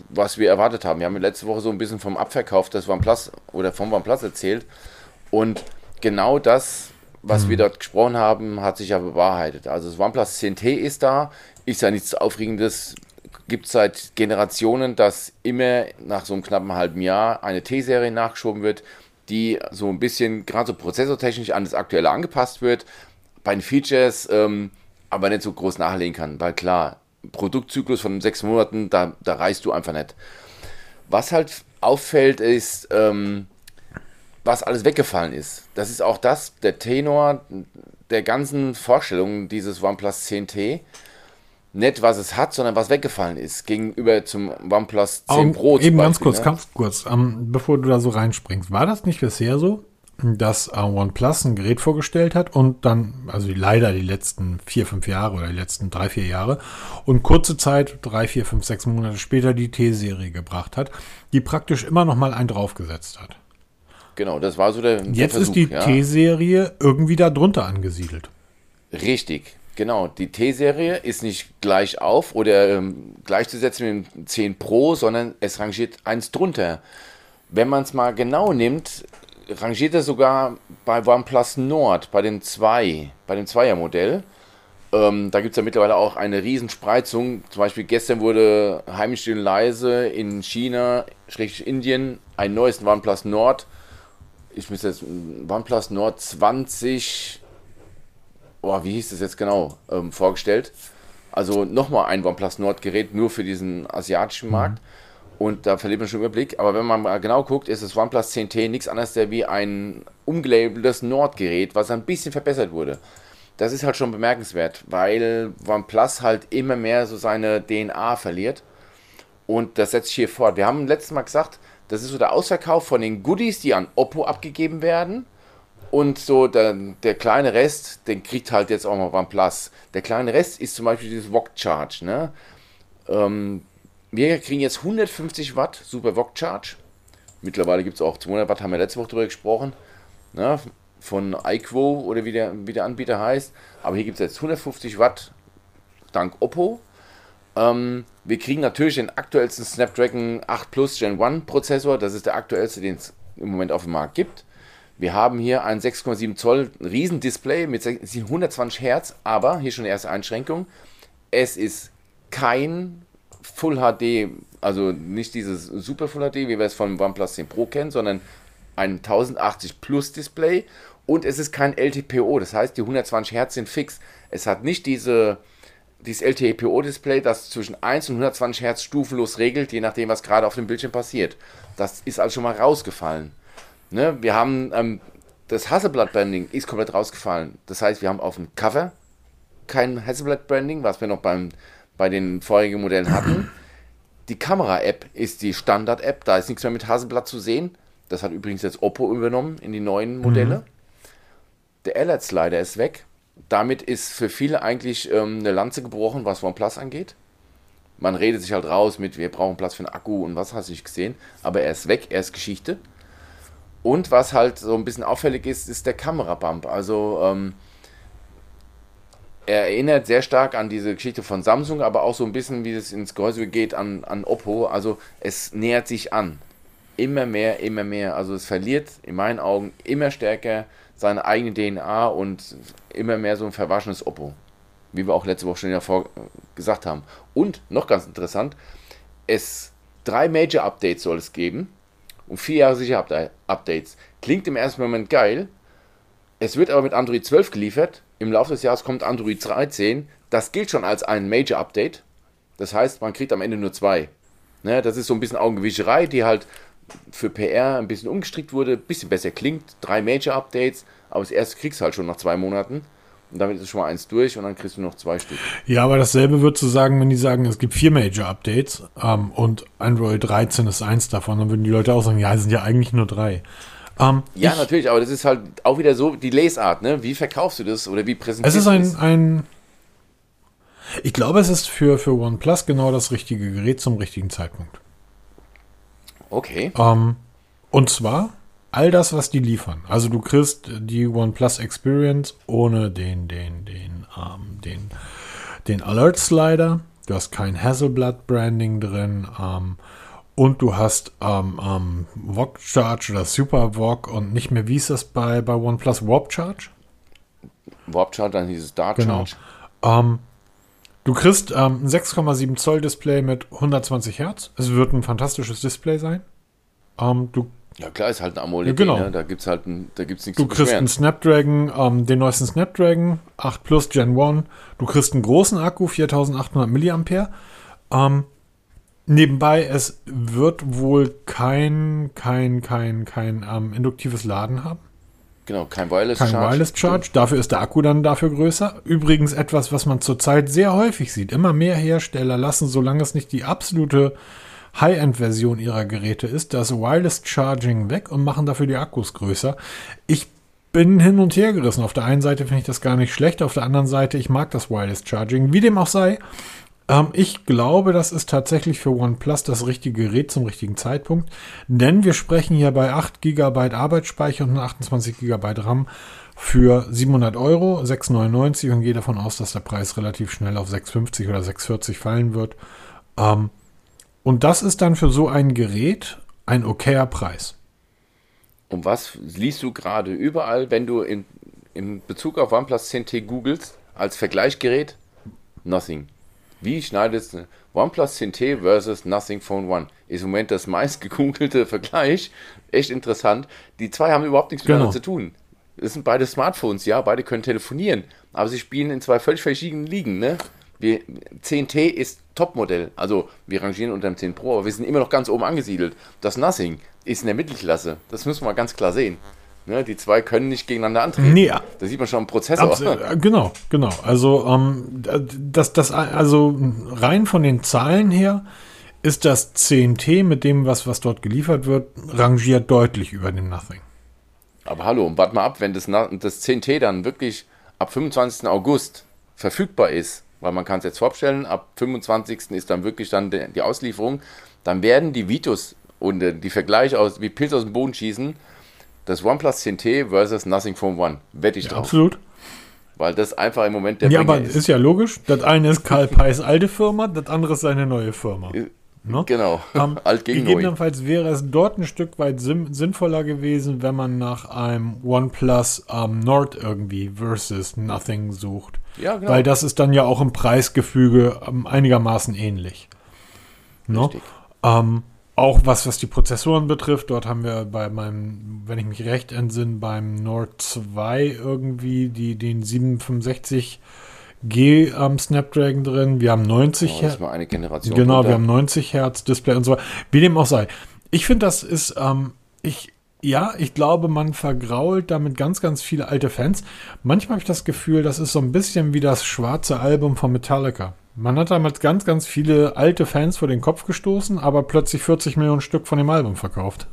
was wir erwartet haben. Wir haben letzte Woche so ein bisschen vom Abverkauf des OnePlus oder vom OnePlus erzählt. Und genau das, was hm. wir dort gesprochen haben, hat sich ja bewahrheitet. Also das OnePlus 10T ist da, ist ja nichts Aufregendes gibt es seit Generationen, dass immer nach so einem knappen halben Jahr eine T-Serie nachgeschoben wird, die so ein bisschen gerade so prozessortechnisch an das aktuelle angepasst wird, bei den Features ähm, aber nicht so groß nachlegen kann, weil klar, Produktzyklus von sechs Monaten, da, da reißt du einfach nicht. Was halt auffällt, ist, ähm, was alles weggefallen ist. Das ist auch das, der Tenor der ganzen Vorstellungen dieses OnePlus 10T nicht, was es hat, sondern was weggefallen ist gegenüber zum OnePlus 10 um, Pro. Eben ganz kurz, ne? ganz kurz, ähm, bevor du da so reinspringst. War das nicht bisher so, dass äh, OnePlus ein Gerät vorgestellt hat und dann, also leider die letzten vier, fünf Jahre oder die letzten drei, vier Jahre und kurze Zeit, drei, vier, fünf, sechs Monate später die T-Serie gebracht hat, die praktisch immer noch mal einen draufgesetzt hat? Genau, das war so der. der Jetzt Versuch, ist die ja. T-Serie irgendwie da drunter angesiedelt. Richtig, Genau, die T-Serie ist nicht gleich auf oder ähm, gleichzusetzen mit dem 10 Pro, sondern es rangiert eins drunter. Wenn man es mal genau nimmt, rangiert er sogar bei OnePlus Nord, bei dem 2, bei dem 2er Modell. Ähm, da gibt es ja mittlerweile auch eine Riesenspreizung. Zum Beispiel gestern wurde heimisch und leise in China, schräg Indien, ein neues OnePlus Nord. Ich müsste jetzt OnePlus Nord 20 oh, wie hieß das jetzt genau, ähm, vorgestellt. Also nochmal ein OnePlus Nord-Gerät nur für diesen asiatischen mhm. Markt. Und da verliert man schon Überblick. Aber wenn man mal genau guckt, ist das OnePlus 10T nichts anderes wie ein umgelabeltes Nord-Gerät, was ein bisschen verbessert wurde. Das ist halt schon bemerkenswert, weil OnePlus halt immer mehr so seine DNA verliert. Und das setzt sich hier fort. Wir haben letztes Mal gesagt, das ist so der Ausverkauf von den Goodies, die an Oppo abgegeben werden. Und so der, der kleine Rest, den kriegt halt jetzt auch mal OnePlus. Der kleine Rest ist zum Beispiel dieses VOG Charge. Ne? Ähm, wir kriegen jetzt 150 Watt Super VOG Charge. Mittlerweile gibt es auch 200 Watt, haben wir letzte Woche drüber gesprochen. Ne? Von iQuo oder wie der, wie der Anbieter heißt. Aber hier gibt es jetzt 150 Watt dank Oppo. Ähm, wir kriegen natürlich den aktuellsten Snapdragon 8 Plus Gen 1 Prozessor. Das ist der aktuellste, den es im Moment auf dem Markt gibt. Wir haben hier ein 6,7 Zoll Riesendisplay mit 120 Hertz, aber hier schon die erste Einschränkung. Es ist kein Full HD, also nicht dieses Super Full HD, wie wir es vom OnePlus 10 Pro kennen, sondern ein 1080 Plus Display und es ist kein LTPO, das heißt die 120 Hertz sind fix. Es hat nicht diese, dieses LTPO-Display, das zwischen 1 und 120 Hertz stufenlos regelt, je nachdem, was gerade auf dem Bildschirm passiert. Das ist also schon mal rausgefallen. Ne? Wir haben ähm, das Hasselblatt-Branding ist komplett rausgefallen. Das heißt, wir haben auf dem Cover kein Hasselblatt-Branding, was wir noch beim, bei den vorigen Modellen hatten. Die Kamera-App ist die Standard-App, da ist nichts mehr mit Haselblatt zu sehen. Das hat übrigens jetzt Oppo übernommen in die neuen Modelle. Mhm. Der LED-Slider ist weg. Damit ist für viele eigentlich ähm, eine Lanze gebrochen, was OnePlus angeht. Man redet sich halt raus mit, wir brauchen Platz für einen Akku und was hast du nicht gesehen. Aber er ist weg, er ist Geschichte. Und was halt so ein bisschen auffällig ist, ist der Kamerabump. Also ähm, er erinnert sehr stark an diese Geschichte von Samsung, aber auch so ein bisschen, wie es ins Gehäuse geht, an, an Oppo. Also es nähert sich an. Immer mehr, immer mehr. Also es verliert in meinen Augen immer stärker seine eigene DNA und immer mehr so ein verwaschenes Oppo. Wie wir auch letzte Woche schon davor gesagt haben. Und noch ganz interessant, es drei Major Updates soll es geben und vier Jahre sicher Updates. Klingt im ersten Moment geil. Es wird aber mit Android 12 geliefert. Im Laufe des Jahres kommt Android 13. Das gilt schon als ein Major Update. Das heißt, man kriegt am Ende nur zwei. Ne, das ist so ein bisschen Augenwischerei, die halt für PR ein bisschen umgestrickt wurde, bisschen besser klingt. Drei Major Updates, aber das erste kriegst du halt schon nach zwei Monaten. Und damit ist schon mal eins durch und dann kriegst du noch zwei Stück. Ja, aber dasselbe würdest du sagen, wenn die sagen, es gibt vier Major Updates ähm, und Android 13 ist eins davon, dann würden die Leute auch sagen, ja, es sind ja eigentlich nur drei. Ähm, ja, ich, natürlich, aber das ist halt auch wieder so die Lesart, ne? Wie verkaufst du das oder wie präsentierst du das? Es ist ein, ein ich glaube, es ist für, für OnePlus genau das richtige Gerät zum richtigen Zeitpunkt. Okay. Ähm, und zwar all das, was die liefern. Also du kriegst die OnePlus Experience ohne den, den, den, ähm, den, den Alert Slider. Du hast kein Hasselblad Branding drin. Ähm, und du hast ähm, ähm, VOG Charge oder Super VOG und nicht mehr, wie ist das bei, bei OnePlus? Warp Charge? Warp Charge, dann dieses Dart genau. Charge. Ähm, du kriegst ähm, ein 6,7 Zoll Display mit 120 Hertz. Es wird ein fantastisches Display sein. Ähm, du ja klar, ist halt ein AMOLED, ja, genau. ne? da gibt es halt ein, da gibt's nichts Du kriegst einen Snapdragon, ähm, den neuesten Snapdragon, 8 Plus Gen 1. Du kriegst einen großen Akku, 4800 mAh. Ähm, nebenbei, es wird wohl kein, kein, kein, kein ähm, induktives Laden haben. Genau, kein Wireless kein Charge. Wireless Charge. Dafür ist der Akku dann dafür größer. Übrigens etwas, was man zurzeit sehr häufig sieht. Immer mehr Hersteller lassen, solange es nicht die absolute High-End-Version ihrer Geräte ist, das Wireless Charging weg und machen dafür die Akkus größer. Ich bin hin und her gerissen. Auf der einen Seite finde ich das gar nicht schlecht, auf der anderen Seite, ich mag das Wireless Charging. Wie dem auch sei, ähm, ich glaube, das ist tatsächlich für OnePlus das richtige Gerät zum richtigen Zeitpunkt, denn wir sprechen hier bei 8 GB Arbeitsspeicher und 28 GB RAM für 700 Euro, 6,99 und gehe davon aus, dass der Preis relativ schnell auf 6,50 oder 6,40 fallen wird. Ähm, und das ist dann für so ein Gerät ein okayer Preis. Und was liest du gerade überall, wenn du in, in Bezug auf OnePlus 10T googelst, als Vergleichsgerät? Nothing. Wie schneidest du OnePlus 10T versus Nothing Phone One? Ist im Moment das meist gegoogelte Vergleich. Echt interessant. Die zwei haben überhaupt nichts miteinander genau. zu tun. Das sind beide Smartphones, ja, beide können telefonieren, aber sie spielen in zwei völlig verschiedenen Ligen, ne? Wir, 10T ist Topmodell. Also wir rangieren unter dem 10 Pro, aber wir sind immer noch ganz oben angesiedelt. Das Nothing ist in der Mittelklasse. Das müssen wir ganz klar sehen. Ne, die zwei können nicht gegeneinander antreten. Nee, da sieht man schon einen Prozessor. Absolut, genau, genau. Also, ähm, das, das, also rein von den Zahlen her ist das 10T mit dem, was, was dort geliefert wird, rangiert deutlich über dem Nothing. Aber hallo, und warte mal ab, wenn das, das 10T dann wirklich ab 25. August verfügbar ist, weil man kann es jetzt vorstellen, ab 25. ist dann wirklich dann die Auslieferung, dann werden die Videos und äh, die Vergleiche aus, wie Pilz aus dem Boden schießen, das OnePlus 10T versus Nothing Phone One. Wette ich ja, drauf. Absolut. Weil das einfach im Moment der Ja, Bringer aber ist. ist ja logisch. Das eine ist Karl Peis alte Firma, das andere ist seine neue Firma. Ne? Genau, ähm, alt gegen Gegebenenfalls neu. wäre es dort ein Stück weit sinnvoller gewesen, wenn man nach einem OnePlus ähm, Nord irgendwie versus Nothing sucht. Ja, genau. Weil das ist dann ja auch im Preisgefüge ähm, einigermaßen ähnlich. Ne? Ähm, auch was, was die Prozessoren betrifft, dort haben wir bei meinem, wenn ich mich recht entsinne, beim Nord 2 irgendwie die, den 765 G am Snapdragon drin. Wir haben 90 oh, Hertz. eine Generation. Genau, runter. wir haben 90 Hertz Display und so weiter. Wie dem auch sei. Ich finde, das ist, ähm, ich, ja, ich glaube, man vergrault damit ganz, ganz viele alte Fans. Manchmal habe ich das Gefühl, das ist so ein bisschen wie das schwarze Album von Metallica. Man hat damals ganz, ganz viele alte Fans vor den Kopf gestoßen, aber plötzlich 40 Millionen Stück von dem Album verkauft.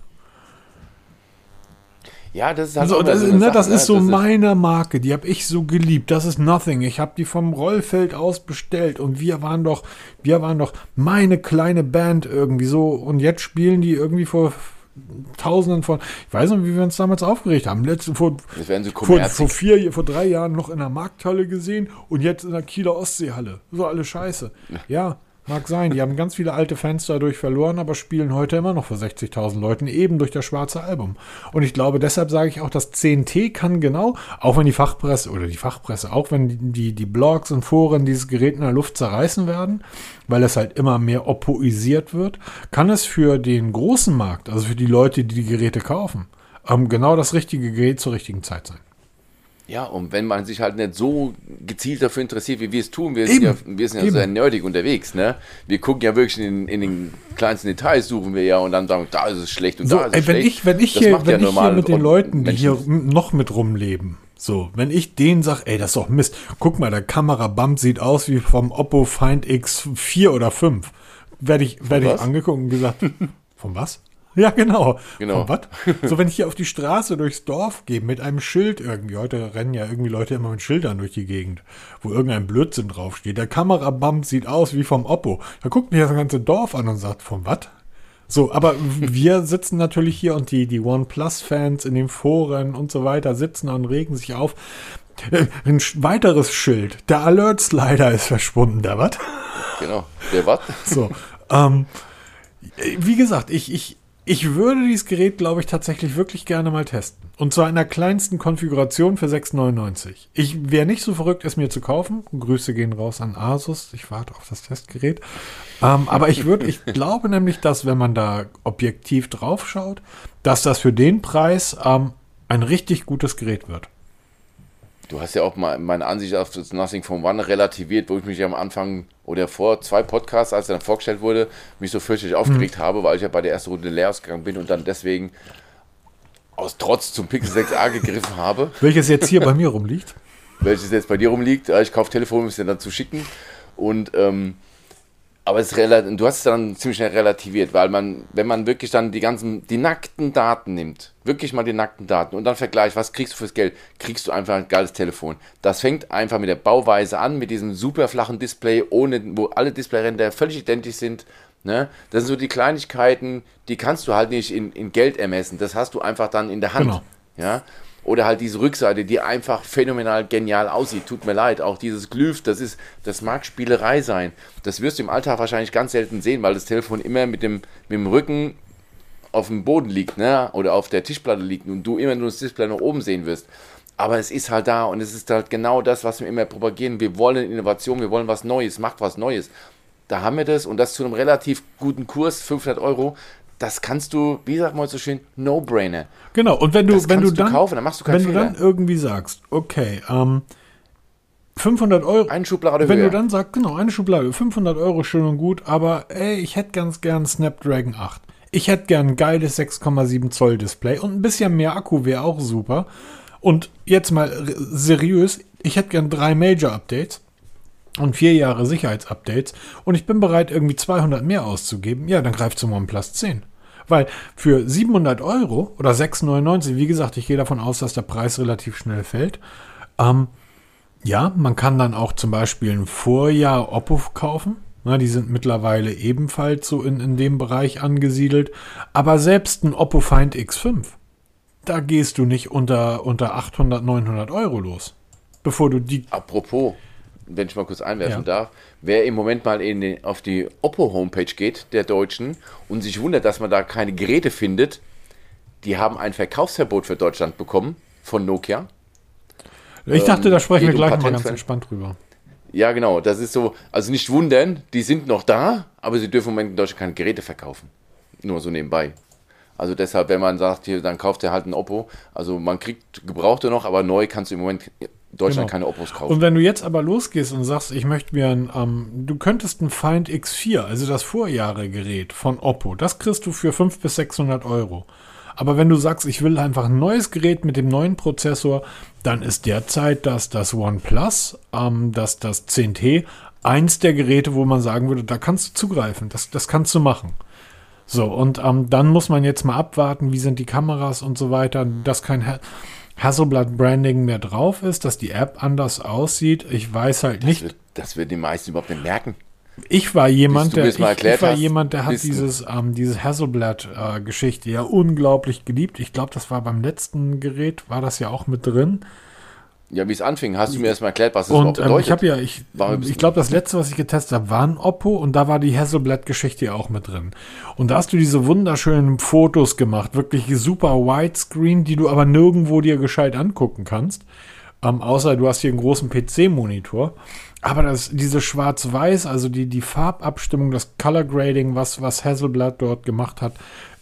Ja, das ist halt also, das, so ne, Sache, das ist so das meine ist Marke, die habe ich so geliebt. Das ist Nothing. Ich habe die vom Rollfeld aus bestellt und wir waren doch, wir waren doch meine kleine Band irgendwie so und jetzt spielen die irgendwie vor Tausenden von, ich weiß nicht, wie wir uns damals aufgeregt haben. Letzte, vor, vor, vor, vier, vor drei Jahren noch in der Markthalle gesehen und jetzt in der Kieler Ostseehalle. So alle Scheiße. Ja, Mag sein, die haben ganz viele alte Fans dadurch verloren, aber spielen heute immer noch vor 60.000 Leuten, eben durch das schwarze Album. Und ich glaube, deshalb sage ich auch, das CNT kann genau, auch wenn die Fachpresse oder die Fachpresse, auch wenn die, die Blogs und Foren dieses Gerät in der Luft zerreißen werden, weil es halt immer mehr oppoisiert wird, kann es für den großen Markt, also für die Leute, die die Geräte kaufen, ähm, genau das richtige Gerät zur richtigen Zeit sein. Ja, und wenn man sich halt nicht so gezielt dafür interessiert, wie wir es tun, wir sind ja, wir sind ja sehr nerdig unterwegs, ne? Wir gucken ja wirklich in, in, den kleinsten Details, suchen wir ja und dann sagen, da ist es schlecht und so, da ist es wenn schlecht. Ich, wenn ich, hier, wenn ja ich hier mit den Leuten, die hier noch mit rumleben, so, wenn ich denen sage, ey, das ist doch Mist, guck mal, der Kamerabump sieht aus wie vom Oppo Find X4 oder 5, werde ich, werd ich angeguckt und gesagt, von was? Ja, genau. genau. was? So, wenn ich hier auf die Straße durchs Dorf gehe mit einem Schild irgendwie, heute rennen ja irgendwie Leute immer mit Schildern durch die Gegend, wo irgendein Blödsinn draufsteht. Der Kamerabump sieht aus wie vom Oppo. Da guckt mich das ganze Dorf an und sagt, von was? So, aber wir sitzen natürlich hier und die, die OnePlus-Fans in den Foren und so weiter sitzen und regen sich auf. Äh, ein weiteres Schild. Der Alert-Slider ist verschwunden. Der was? Genau. Der was? So. Ähm, wie gesagt, ich, ich, ich würde dieses Gerät, glaube ich, tatsächlich wirklich gerne mal testen. Und zwar in der kleinsten Konfiguration für 6,99. Ich wäre nicht so verrückt, es mir zu kaufen. Grüße gehen raus an Asus. Ich warte auf das Testgerät. Ähm, aber ich würde, ich glaube nämlich, dass wenn man da objektiv drauf schaut, dass das für den Preis ähm, ein richtig gutes Gerät wird. Du hast ja auch mal meine Ansicht auf das Nothing from One relativiert, wo ich mich am Anfang oder vor zwei Podcasts, als er dann vorgestellt wurde, mich so fürchterlich aufgeregt mhm. habe, weil ich ja bei der ersten Runde leer ausgegangen bin und dann deswegen aus Trotz zum Pixel 6a gegriffen habe. Welches jetzt hier bei mir rumliegt? Welches jetzt bei dir rumliegt. Ich kaufe Telefon, um es dir dann zu schicken. Und ähm, aber es du hast es dann ziemlich schnell relativiert, weil man, wenn man wirklich dann die ganzen, die nackten Daten nimmt, wirklich mal die nackten Daten und dann vergleicht, was kriegst du fürs Geld, kriegst du einfach ein geiles Telefon. Das fängt einfach mit der Bauweise an, mit diesem super flachen Display, ohne, wo alle Displayränder völlig identisch sind. Ne? Das sind so die Kleinigkeiten, die kannst du halt nicht in, in Geld ermessen. Das hast du einfach dann in der Hand. Genau. Ja? Oder halt diese Rückseite, die einfach phänomenal genial aussieht. Tut mir leid, auch dieses Glyph, das ist, das mag Spielerei sein. Das wirst du im Alltag wahrscheinlich ganz selten sehen, weil das Telefon immer mit dem, mit dem Rücken auf dem Boden liegt, ne? Oder auf der Tischplatte liegt und du immer nur das Display nach oben sehen wirst. Aber es ist halt da und es ist halt genau das, was wir immer propagieren. Wir wollen Innovation, wir wollen was Neues, macht was Neues. Da haben wir das und das zu einem relativ guten Kurs, 500 Euro das kannst du, wie sagt man so schön, No-Brainer. Genau, und wenn du, das wenn du dann, kaufen, dann machst du keinen wenn Fehler. du dann irgendwie sagst, okay, ähm, 500 Euro. Eine Schublade Wenn höher. du dann sagst, genau, eine Schublade, 500 Euro schön und gut, aber ey, ich hätte ganz gern Snapdragon 8. Ich hätte gern ein geiles 6,7 Zoll Display und ein bisschen mehr Akku wäre auch super. Und jetzt mal seriös, ich hätte gern drei Major Updates und vier Jahre Sicherheitsupdates und ich bin bereit, irgendwie 200 mehr auszugeben, ja, dann greift zum OnePlus 10. Weil für 700 Euro oder 6,99, wie gesagt, ich gehe davon aus, dass der Preis relativ schnell fällt. Ähm, ja, man kann dann auch zum Beispiel ein Vorjahr Oppo kaufen. Na, die sind mittlerweile ebenfalls so in, in dem Bereich angesiedelt. Aber selbst ein Oppo Find X5, da gehst du nicht unter, unter 800, 900 Euro los. Bevor du die. Apropos, wenn ich mal kurz einwerfen ja. darf, wer im Moment mal in auf die Oppo-Homepage geht, der Deutschen, und sich wundert, dass man da keine Geräte findet, die haben ein Verkaufsverbot für Deutschland bekommen von Nokia. Ich dachte, ähm, da sprechen wir gleich mal ganz entspannt drüber. Ja, genau. Das ist so, also nicht wundern, die sind noch da, aber sie dürfen im Moment in Deutschland keine Geräte verkaufen. Nur so nebenbei. Also deshalb, wenn man sagt, hier, dann kauft er halt ein Oppo. Also man kriegt Gebrauchte noch, aber neu kannst du im Moment Deutschland genau. keine Oppos kaufen. Und wenn du jetzt aber losgehst und sagst, ich möchte mir ein, ähm, du könntest ein Find X4, also das Vorjahregerät von Oppo, das kriegst du für 500 bis 600 Euro. Aber wenn du sagst, ich will einfach ein neues Gerät mit dem neuen Prozessor, dann ist derzeit das, das OnePlus, ähm, das, das 10T eins der Geräte, wo man sagen würde, da kannst du zugreifen, das, das kannst du machen. So, und ähm, dann muss man jetzt mal abwarten, wie sind die Kameras und so weiter, dass kein ha Hasselblad Branding mehr drauf ist, dass die App anders aussieht. Ich weiß halt nicht. Das wird, das wird die meisten überhaupt nicht merken. Ich war jemand, der, ich, ich, war hast, jemand, der hat dieses, ähm, dieses Hasselblad-Geschichte äh, ja unglaublich geliebt. Ich glaube, das war beim letzten Gerät, war das ja auch mit drin. Ja, wie es anfing, hast du mir erstmal erklärt, was es und, überhaupt bedeutet. Ähm, ich habe ja, ich, ich glaube, das letzte, was ich getestet habe, war ein Oppo und da war die Hasselblad-Geschichte ja auch mit drin. Und da hast du diese wunderschönen Fotos gemacht, wirklich super Widescreen, die du aber nirgendwo dir gescheit angucken kannst. Ähm, außer du hast hier einen großen PC-Monitor. Aber das, diese Schwarz-Weiß, also die, die Farbabstimmung, das Color Grading, was, was Hasselblad dort gemacht hat,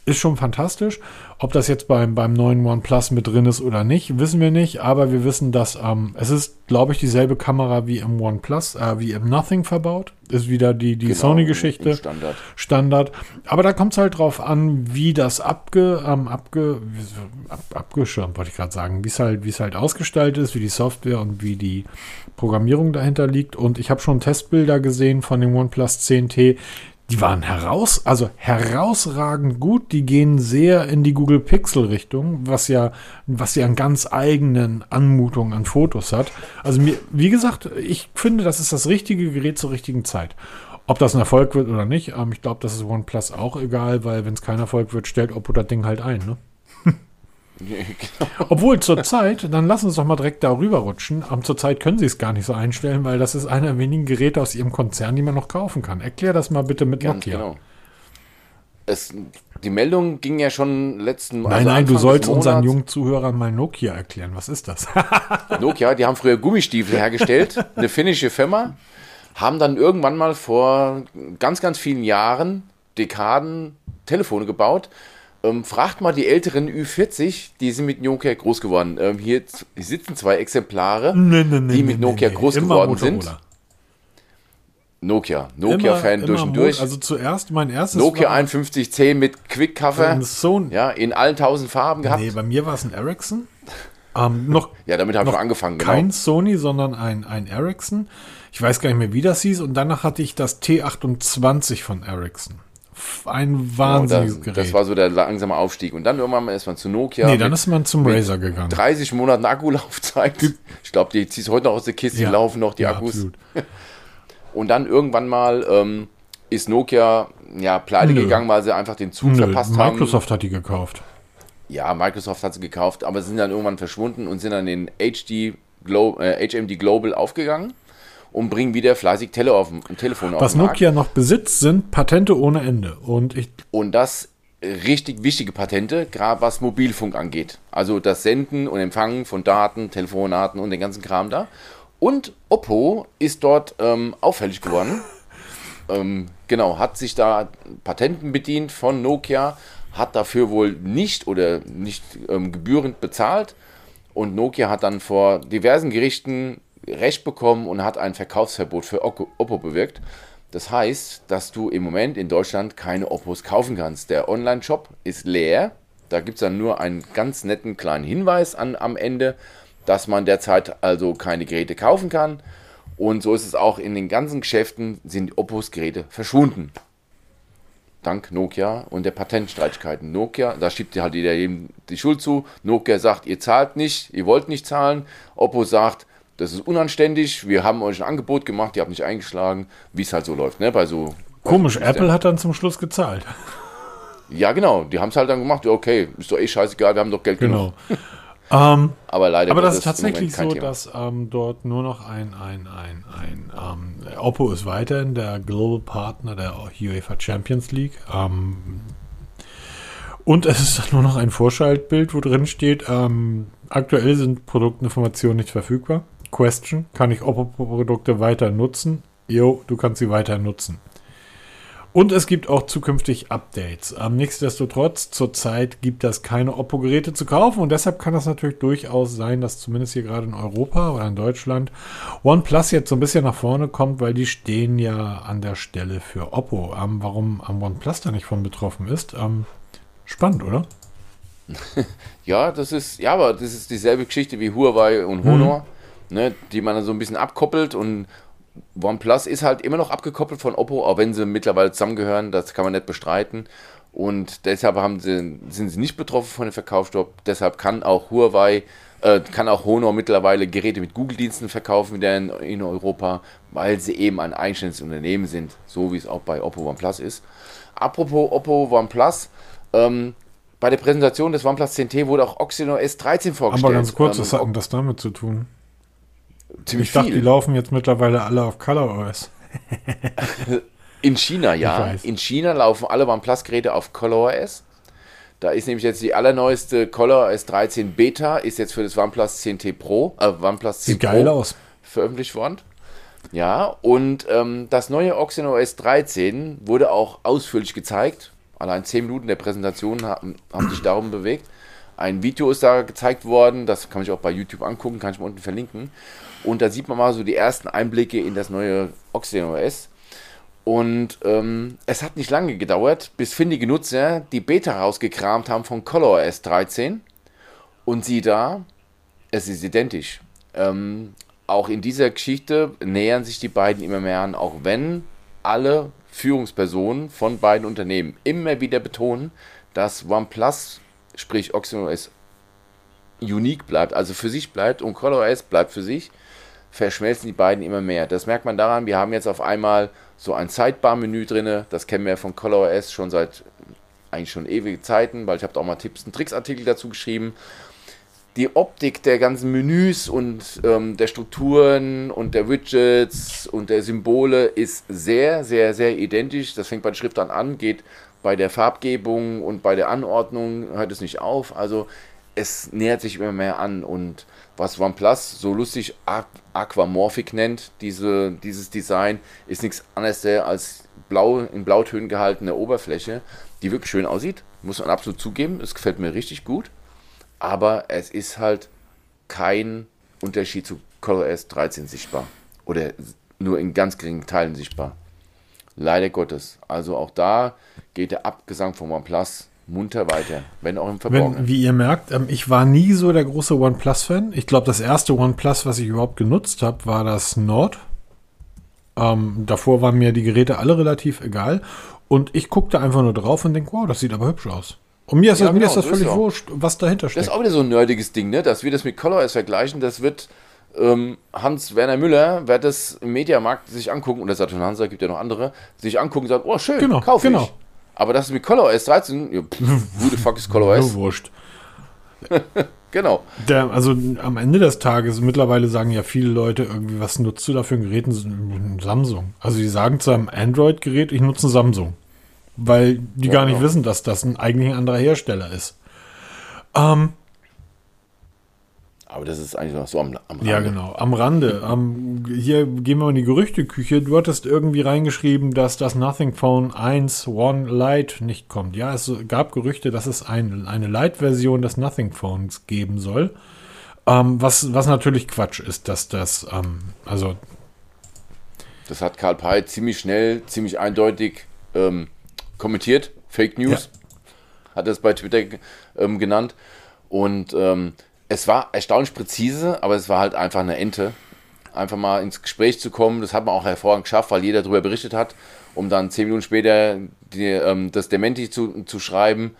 ist schon fantastisch. Ob das jetzt beim, beim neuen OnePlus mit drin ist oder nicht, wissen wir nicht. Aber wir wissen, dass ähm, es ist, glaube ich, dieselbe Kamera wie im OnePlus, äh, wie im Nothing verbaut. Ist wieder die, die genau, Sony-Geschichte. Standard. Standard. Aber da kommt es halt drauf an, wie das abge, ähm, abge, ab, abgeschirmt, wollte ich gerade sagen, wie es halt, wie es halt ausgestaltet ist, wie die Software und wie die Programmierung dahinter liegt. Und ich habe schon Testbilder gesehen von dem OnePlus 10T die waren heraus, also herausragend gut. Die gehen sehr in die Google Pixel Richtung, was ja, was ja einen ganz eigenen Anmutung an Fotos hat. Also mir, wie gesagt, ich finde, das ist das richtige Gerät zur richtigen Zeit. Ob das ein Erfolg wird oder nicht, ähm, ich glaube, das ist OnePlus auch egal, weil wenn es kein Erfolg wird, stellt Oppo das Ding halt ein. Ne? Genau. Obwohl zur Zeit, dann lassen Sie uns doch mal direkt darüber rutschen. Um, zur Zeit können Sie es gar nicht so einstellen, weil das ist einer der wenigen Geräte aus Ihrem Konzern, die man noch kaufen kann. Erklär das mal bitte mit Ganz Nokia. Genau. Es, die Meldung ging ja schon letzten Mal. Nein, also nein, du sollst unseren jungen Zuhörern mal Nokia erklären. Was ist das? Nokia, die haben früher Gummistiefel hergestellt, eine finnische Firma, haben dann irgendwann mal vor ganz, ganz vielen Jahren, Dekaden, Telefone gebaut ähm, fragt mal die älteren Ü40, die sind mit Nokia groß geworden. Ähm, hier sitzen zwei Exemplare, nee, nee, nee, die mit Nokia groß geworden Motorola. sind. Nokia, Nokia-Fan durch und durch. Also zuerst mein erstes. Nokia 5110 mit Quick-Cover. Ja, in allen tausend Farben gehabt. Nee, bei mir war es ein Ericsson. Ähm, noch, ja, damit habe ich angefangen. Genau. Kein Sony, sondern ein, ein Ericsson. Ich weiß gar nicht mehr, wie das hieß. Und danach hatte ich das T28 von Ericsson ein wahnsinniges genau, das, Gerät. Das war so der langsame Aufstieg. Und dann irgendwann ist man zu Nokia. Nee, dann ist man zum Razer gegangen. 30 Monaten Akkulaufzeit. Ich glaube, die ziehst heute noch aus der Kiste, ja, die laufen noch, die ja, Akkus. Absolut. Und dann irgendwann mal ähm, ist Nokia ja pleite Nö. gegangen, weil sie einfach den Zug Nö, verpasst Microsoft haben. Microsoft hat die gekauft. Ja, Microsoft hat sie gekauft, aber sie sind dann irgendwann verschwunden und sind dann in HD Glo äh, HMD Global aufgegangen und bringen wieder fleißig Tele auf, Telefone auf Was Nokia noch besitzt, sind Patente ohne Ende. Und, ich und das richtig wichtige Patente, gerade was Mobilfunk angeht. Also das Senden und Empfangen von Daten, Telefonaten und den ganzen Kram da. Und Oppo ist dort ähm, auffällig geworden. ähm, genau, hat sich da Patenten bedient von Nokia, hat dafür wohl nicht oder nicht ähm, gebührend bezahlt. Und Nokia hat dann vor diversen Gerichten Recht bekommen und hat ein Verkaufsverbot für Oppo bewirkt. Das heißt, dass du im Moment in Deutschland keine Oppos kaufen kannst. Der Online-Shop ist leer. Da gibt es dann nur einen ganz netten kleinen Hinweis an, am Ende, dass man derzeit also keine Geräte kaufen kann. Und so ist es auch in den ganzen Geschäften, sind Oppos Geräte verschwunden. Dank Nokia und der Patentstreitigkeiten. Nokia, da schiebt halt jeder eben die Schuld zu. Nokia sagt, ihr zahlt nicht, ihr wollt nicht zahlen. Oppo sagt, das ist unanständig, wir haben euch ein Angebot gemacht, ihr habt nicht eingeschlagen, wie es halt so läuft, ne? Bei so. Komisch, Apple hat dann zum Schluss gezahlt. Ja, genau, die haben es halt dann gemacht, okay, ist doch eh scheißegal, wir haben doch Geld genau. genug. ähm, aber leider aber das ist tatsächlich so, Thema. dass ähm, dort nur noch ein, ein, ein, ein ähm, Oppo ist weiterhin der Global Partner der UEFA Champions League. Ähm, und es ist dann nur noch ein Vorschaltbild, wo drin steht, ähm, aktuell sind Produktinformationen nicht verfügbar. Question, kann ich Oppo-Produkte weiter nutzen? Jo, du kannst sie weiter nutzen. Und es gibt auch zukünftig Updates. Ähm, nichtsdestotrotz, zurzeit gibt es keine Oppo-Geräte zu kaufen und deshalb kann das natürlich durchaus sein, dass zumindest hier gerade in Europa oder in Deutschland OnePlus jetzt so ein bisschen nach vorne kommt, weil die stehen ja an der Stelle für Oppo. Ähm, warum am OnePlus da nicht von betroffen ist, ähm, spannend, oder? ja, das ist, ja, aber das ist dieselbe Geschichte wie Huawei und Honor. Mhm ne, die man dann so ein bisschen abkoppelt und OnePlus ist halt immer noch abgekoppelt von Oppo, auch wenn sie mittlerweile zusammengehören, das kann man nicht bestreiten. Und deshalb haben sie, sind sie nicht betroffen von dem Verkaufsstopp. Deshalb kann auch Huawei, äh, kann auch Honor mittlerweile Geräte mit Google-Diensten verkaufen wieder in, in, Europa, weil sie eben ein eigenständiges Unternehmen sind, so wie es auch bei Oppo OnePlus ist. Apropos Oppo OnePlus, ähm, bei der Präsentation des OnePlus 10T wurde auch Oxygen S13 vorgestellt. Aber ganz kurz, ähm, was hat denn das damit zu tun? Ziemlich ich dachte, die laufen jetzt mittlerweile alle auf ColorOS. In China, ja. In China laufen alle OnePlus-Geräte auf ColorOS. Da ist nämlich jetzt die allerneueste ColorOS 13 Beta, ist jetzt für das OnePlus 10T Pro, äh, OnePlus 10 Sieht Pro geil aus. veröffentlicht worden. Ja, und ähm, das neue OS 13 wurde auch ausführlich gezeigt. Allein 10 Minuten der Präsentation haben, haben sich darum bewegt. Ein Video ist da gezeigt worden, das kann ich auch bei YouTube angucken, kann ich mal unten verlinken. Und da sieht man mal so die ersten Einblicke in das neue OS. Und ähm, es hat nicht lange gedauert, bis findige Nutzer die Beta rausgekramt haben von ColorOS 13. Und sie da, es ist identisch. Ähm, auch in dieser Geschichte nähern sich die beiden immer mehr an, auch wenn alle Führungspersonen von beiden Unternehmen immer wieder betonen, dass OnePlus, sprich OxygenOS, unique bleibt, also für sich bleibt und ColorOS bleibt für sich, verschmelzen die beiden immer mehr. Das merkt man daran, wir haben jetzt auf einmal so ein Sidebar-Menü drin. Das kennen wir von ColorOS schon seit eigentlich schon ewige Zeiten, weil ich habe da auch mal Tipps und Tricks-Artikel dazu geschrieben. Die Optik der ganzen Menüs und ähm, der Strukturen und der Widgets und der Symbole ist sehr, sehr, sehr identisch. Das fängt bei der Schrift an an, geht bei der Farbgebung und bei der Anordnung, hört es nicht auf. Also es nähert sich immer mehr an und was OnePlus so lustig Aquamorphic nennt, diese, dieses Design, ist nichts anderes als blau, in Blautönen gehaltene Oberfläche, die wirklich schön aussieht, muss man absolut zugeben, es gefällt mir richtig gut, aber es ist halt kein Unterschied zu ColorOS 13 sichtbar oder nur in ganz geringen Teilen sichtbar. Leider Gottes. Also auch da geht der Abgesang von OnePlus munter weiter, wenn auch im Verborgenen. Wenn, wie ihr merkt, ähm, ich war nie so der große OnePlus-Fan. Ich glaube, das erste OnePlus, was ich überhaupt genutzt habe, war das Nord. Ähm, davor waren mir die Geräte alle relativ egal. Und ich guckte einfach nur drauf und denke, wow, das sieht aber hübsch aus. Und mir ist, ja, das, genau, mir ist das völlig wurscht, was dahinter steckt. Das ist auch wieder so ein nerdiges Ding, ne? dass wir das mit ColorOS vergleichen. Das wird ähm, Hans-Werner Müller, wird das im Mediamarkt sich angucken, und der Saturn Hansa gibt ja noch andere, sich angucken und sagen, oh schön, genau, kaufe genau. ich. Aber das ist mit ColorOS 13, ja, who the fuck ist ColorOS? wurscht. genau. Der, also am Ende des Tages, mittlerweile sagen ja viele Leute irgendwie, was nutzt du da für ein Gerät? Ein Samsung. Also die sagen zu einem Android-Gerät, ich nutze ein Samsung. Weil die ja, gar nicht genau. wissen, dass das ein, eigentlich ein anderer Hersteller ist. Ähm, aber das ist eigentlich noch so am, am Rande. Ja, genau, am Rande. Um, hier gehen wir in die Gerüchteküche. Du hattest irgendwie reingeschrieben, dass das Nothing Phone 1 One Lite nicht kommt. Ja, es gab Gerüchte, dass es ein, eine Lite-Version des Nothing Phones geben soll. Um, was, was natürlich Quatsch ist, dass das, um, also. Das hat Karl Pei ziemlich schnell, ziemlich eindeutig ähm, kommentiert. Fake News. Ja. Hat er es bei Twitter ähm, genannt. Und ähm, es war erstaunlich präzise, aber es war halt einfach eine Ente. Einfach mal ins Gespräch zu kommen, das hat man auch hervorragend geschafft, weil jeder darüber berichtet hat, um dann zehn Minuten später die, ähm, das Dementi zu, zu schreiben.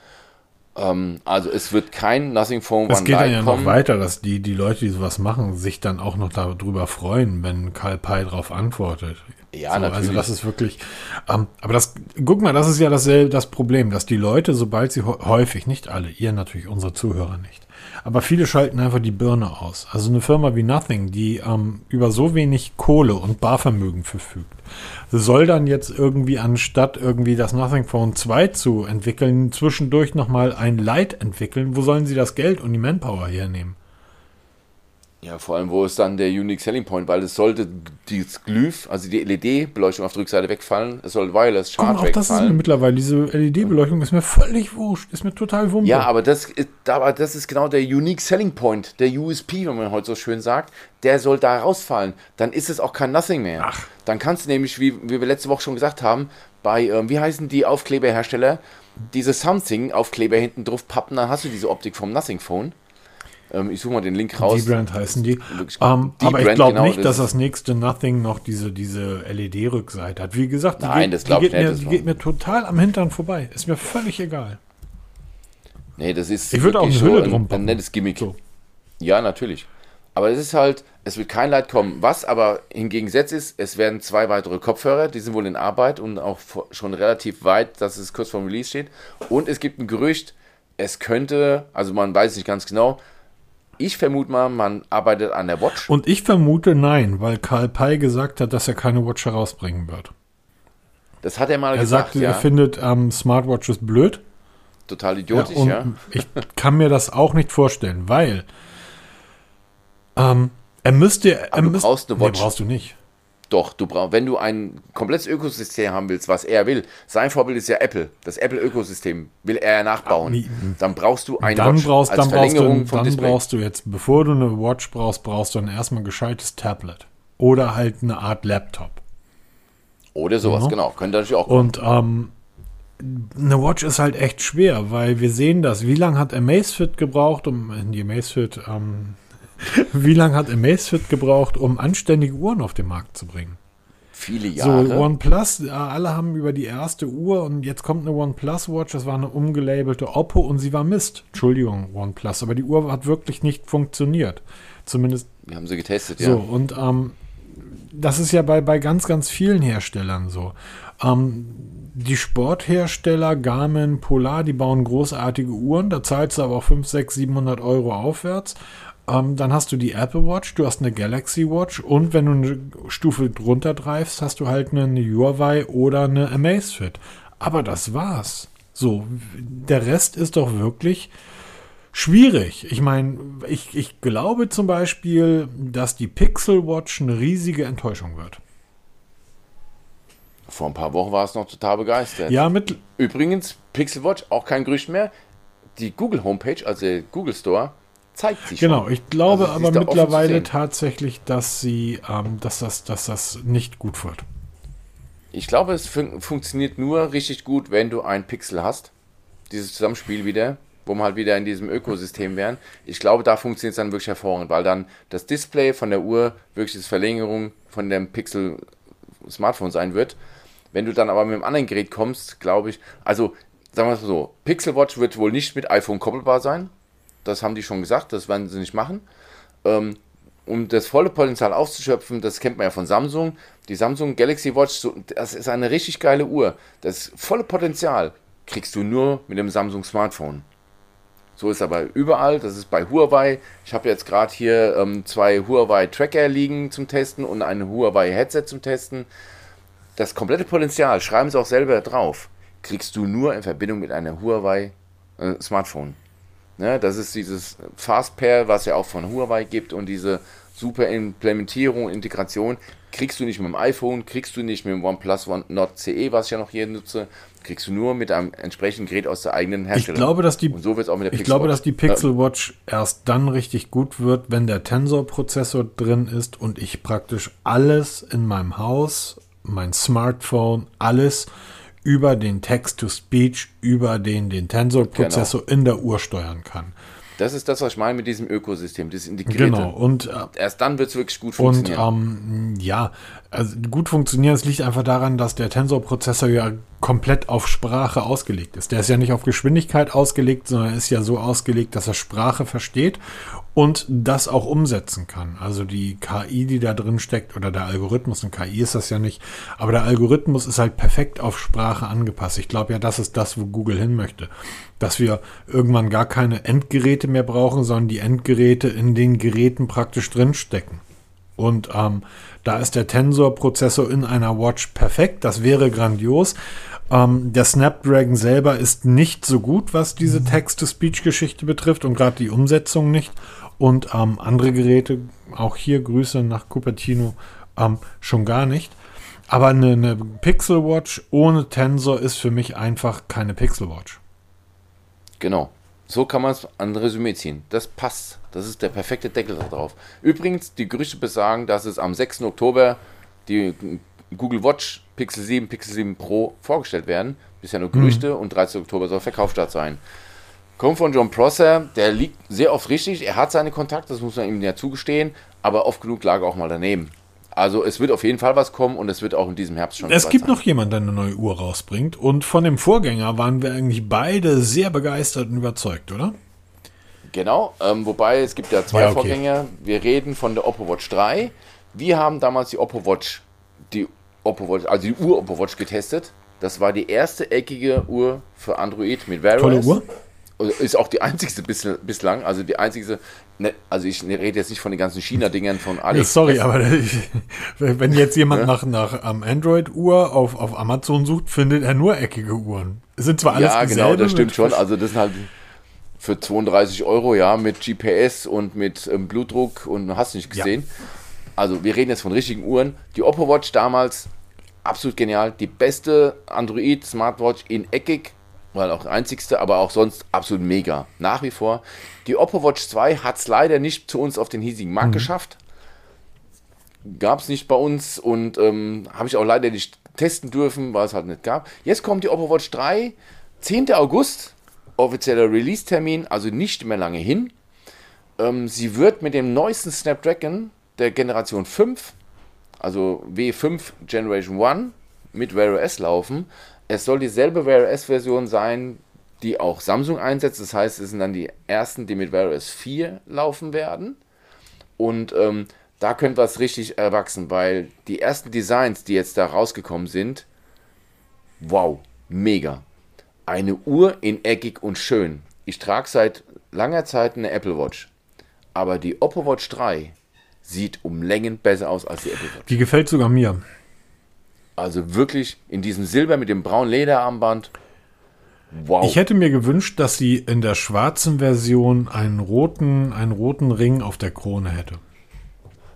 Ähm, also es wird kein Nothing Phone Es geht dann ja kommen. noch weiter, dass die, die Leute, die sowas machen, sich dann auch noch darüber freuen, wenn Karl Pei darauf antwortet. Ja, so, also natürlich. Also das ist wirklich, ähm, aber das, guck mal, das ist ja dasselbe, das Problem, dass die Leute, sobald sie häufig, nicht alle, ihr natürlich, unsere Zuhörer nicht, aber viele schalten einfach die Birne aus. Also eine Firma wie Nothing, die ähm, über so wenig Kohle und Barvermögen verfügt, soll dann jetzt irgendwie anstatt irgendwie das Nothing Phone 2 zu entwickeln, zwischendurch nochmal ein Light entwickeln. Wo sollen sie das Geld und die Manpower hernehmen? Ja, vor allem, wo ist dann der Unique Selling Point? Weil es sollte dieses Glyph, also die LED-Beleuchtung auf der Rückseite wegfallen. Es soll Wireless Charge Guck, auch wegfallen. das ist mir mittlerweile, diese LED-Beleuchtung ist mir völlig wurscht, ist mir total wumpe. Ja, aber das, ist, aber das ist genau der Unique Selling Point, der USP, wenn man heute so schön sagt. Der soll da rausfallen. Dann ist es auch kein Nothing mehr. Ach. Dann kannst du nämlich, wie, wie wir letzte Woche schon gesagt haben, bei, ähm, wie heißen die Aufkleberhersteller, diese Something-Aufkleber hinten drauf pappen, dann hast du diese Optik vom Nothing Phone. Ähm, ich suche mal den Link raus. Die Brand heißen die. Um, die aber Brand, ich glaube genau, nicht, dass das nächste Nothing noch diese, diese LED-Rückseite hat. Wie gesagt, die, Nein, geht, das die, geht, mir, die geht mir total am Hintern vorbei. Ist mir völlig egal. Nee, das ist ich würde auch eine Hülle drum ein, ein nettes Gimmick. So. Ja, natürlich. Aber es ist halt, es wird kein Leid kommen. Was aber hingegen setzt ist, es werden zwei weitere Kopfhörer, die sind wohl in Arbeit und auch schon relativ weit, dass es kurz vor dem Release steht. Und es gibt ein Gerücht, es könnte, also man weiß nicht ganz genau, ich vermute mal, man arbeitet an der Watch. Und ich vermute nein, weil Karl Pei gesagt hat, dass er keine Watch herausbringen wird. Das hat er mal er gesagt. Er sagte, ja. er findet ähm, Smartwatches blöd. Total idiotisch, ja. ja. ich kann mir das auch nicht vorstellen, weil ähm, er müsste. Er Aber du müsst, brauchst eine Watch. Nee, brauchst du nicht. Doch, du brauchst, wenn du ein komplettes Ökosystem haben willst, was er will, sein Vorbild ist ja Apple. Das Apple-Ökosystem will er ja nachbauen. dann brauchst du eine dann Watch brauchst, als dann Verlängerung brauchst du, Dann Display. brauchst du jetzt, bevor du eine Watch brauchst, brauchst du dann erstmal ein gescheites Tablet. Oder halt eine Art Laptop. Oder sowas, ja. genau. Könnte natürlich auch. Und ähm, eine Watch ist halt echt schwer, weil wir sehen das. Wie lange hat Amazfit gebraucht, um die Amazfit ähm, Wie lange hat Amazfit gebraucht, um anständige Uhren auf den Markt zu bringen? Viele Jahre. So, OnePlus, alle haben über die erste Uhr und jetzt kommt eine OnePlus Watch, das war eine umgelabelte Oppo und sie war Mist. Entschuldigung, OnePlus, aber die Uhr hat wirklich nicht funktioniert. Zumindest. Wir haben sie getestet, ja. So, und ähm, das ist ja bei, bei ganz, ganz vielen Herstellern so. Ähm, die Sporthersteller Garmin, Polar, die bauen großartige Uhren, da zahlst du aber auch 5, 6, 700 Euro aufwärts. Ähm, dann hast du die Apple Watch, du hast eine Galaxy Watch und wenn du eine Stufe drunter dreifst, hast du halt eine, eine Huawei oder eine Amazfit. Aber das war's. So, der Rest ist doch wirklich schwierig. Ich meine, ich, ich glaube zum Beispiel, dass die Pixel Watch eine riesige Enttäuschung wird. Vor ein paar Wochen war es noch total begeistert. Ja, mit. Übrigens, Pixel Watch, auch kein Gerücht mehr. Die Google Homepage, also der Google Store, zeigt sich. Genau, schon. ich glaube also, aber mittlerweile tatsächlich, dass sie, ähm, dass das, dass das nicht gut wird. Ich glaube, es fun funktioniert nur richtig gut, wenn du ein Pixel hast. Dieses Zusammenspiel wieder, wo wir halt wieder in diesem Ökosystem wären. Ich glaube, da funktioniert es dann wirklich hervorragend, weil dann das Display von der Uhr wirklich das Verlängerung von dem Pixel Smartphone sein wird. Wenn du dann aber mit einem anderen Gerät kommst, glaube ich, also sagen wir es so, Pixel Watch wird wohl nicht mit iPhone koppelbar sein. Das haben die schon gesagt, das werden sie nicht machen. Ähm, um das volle Potenzial auszuschöpfen, das kennt man ja von Samsung. Die Samsung Galaxy Watch, das ist eine richtig geile Uhr. Das volle Potenzial kriegst du nur mit dem Samsung Smartphone. So ist aber überall. Das ist bei Huawei. Ich habe jetzt gerade hier ähm, zwei Huawei Tracker liegen zum Testen und ein Huawei Headset zum Testen. Das komplette Potenzial, schreiben sie auch selber drauf, kriegst du nur in Verbindung mit einem Huawei äh, Smartphone. Ne, das ist dieses Fast Pair, was ja auch von Huawei gibt und diese super Implementierung, Integration, kriegst du nicht mit dem iPhone, kriegst du nicht mit dem OnePlus One Nord CE, was ich ja noch hier nutze, kriegst du nur mit einem entsprechenden Gerät aus der eigenen Herstellung. Ich glaube, dass die, und so auch mit der ich glaube, dass die Pixel Watch erst dann richtig gut wird, wenn der Tensor-Prozessor drin ist und ich praktisch alles in meinem Haus, mein Smartphone, alles über den Text-to-Speech, über den, den Tensor-Prozessor genau. in der Uhr steuern kann. Das ist das, was ich meine mit diesem Ökosystem, das Integrierte. Genau. Und äh, erst dann wird es wirklich gut funktionieren. Und ähm, ja, also gut funktionieren, es liegt einfach daran, dass der Tensor-Prozessor ja komplett auf Sprache ausgelegt ist. Der ist ja nicht auf Geschwindigkeit ausgelegt, sondern ist ja so ausgelegt, dass er Sprache versteht und das auch umsetzen kann. Also die KI, die da drin steckt, oder der Algorithmus, ein KI ist das ja nicht, aber der Algorithmus ist halt perfekt auf Sprache angepasst. Ich glaube ja, das ist das, wo Google hin möchte. Dass wir irgendwann gar keine Endgeräte mehr brauchen, sondern die Endgeräte in den Geräten praktisch drin stecken. Und ähm, da ist der Tensor-Prozessor in einer Watch perfekt. Das wäre grandios. Ähm, der Snapdragon selber ist nicht so gut, was diese Text-to-Speech-Geschichte betrifft und gerade die Umsetzung nicht. Und ähm, andere Geräte, auch hier Grüße nach Cupertino, ähm, schon gar nicht. Aber eine, eine Pixel Watch ohne Tensor ist für mich einfach keine Pixel Watch. Genau. So kann man es an Resümee ziehen. Das passt. Das ist der perfekte Deckel darauf. Übrigens, die Gerüchte besagen, dass es am 6. Oktober die Google Watch Pixel 7, Pixel 7 Pro vorgestellt werden. Bisher nur Gerüchte mhm. und 13. Oktober soll Verkaufsstart sein. Kommt von John Prosser, der liegt sehr oft richtig. Er hat seine Kontakte, das muss man ihm ja zugestehen, aber oft genug lag er auch mal daneben. Also es wird auf jeden Fall was kommen und es wird auch in diesem Herbst schon. Es gibt sein. noch jemanden, der eine neue Uhr rausbringt und von dem Vorgänger waren wir eigentlich beide sehr begeistert und überzeugt, oder? Genau, ähm, wobei es gibt ja zwei ja, okay. Vorgänger. Wir reden von der Oppo Watch 3. Wir haben damals die Oppo Watch, die Oppo Watch, also die Uhr Oppo Watch getestet. Das war die erste eckige Uhr für Android mit Wear Tolle Uhr. Ist auch die einzigste bislang, also die einzigste, ne, also ich rede jetzt nicht von den ganzen China-Dingern von alles. sorry, aber wenn jetzt jemand nach, nach um, Android-Uhr auf, auf Amazon sucht, findet er nur eckige Uhren. sind zwar alles Ja, genau, das stimmt schon. Also das sind halt für 32 Euro, ja, mit GPS und mit ähm, Blutdruck und hast nicht gesehen. Ja. Also wir reden jetzt von richtigen Uhren. Die Oppo Watch damals absolut genial. Die beste Android Smartwatch in eckig, weil auch einzigste, aber auch sonst absolut mega. Nach wie vor. Die Oppo Watch 2 hat es leider nicht zu uns auf den hiesigen Markt mhm. geschafft. Gab es nicht bei uns und ähm, habe ich auch leider nicht testen dürfen, weil es halt nicht gab. Jetzt kommt die Oppo Watch 3, 10. August, offizieller Release-Termin, also nicht mehr lange hin. Ähm, sie wird mit dem neuesten Snapdragon der Generation 5 also W5 Generation 1 mit Wear OS laufen. Es soll dieselbe Wear OS Version sein, die auch Samsung einsetzt. Das heißt, es sind dann die ersten, die mit Wear OS 4 laufen werden. Und ähm, da könnte was richtig erwachsen, weil die ersten Designs, die jetzt da rausgekommen sind, wow, mega. Eine Uhr in eckig und schön. Ich trage seit langer Zeit eine Apple Watch. Aber die Oppo Watch 3 sieht um Längen besser aus als die Apple Watch. Die gefällt sogar mir. Also wirklich in diesem Silber mit dem braunen Lederarmband. Wow. Ich hätte mir gewünscht, dass sie in der schwarzen Version einen roten, einen roten Ring auf der Krone hätte.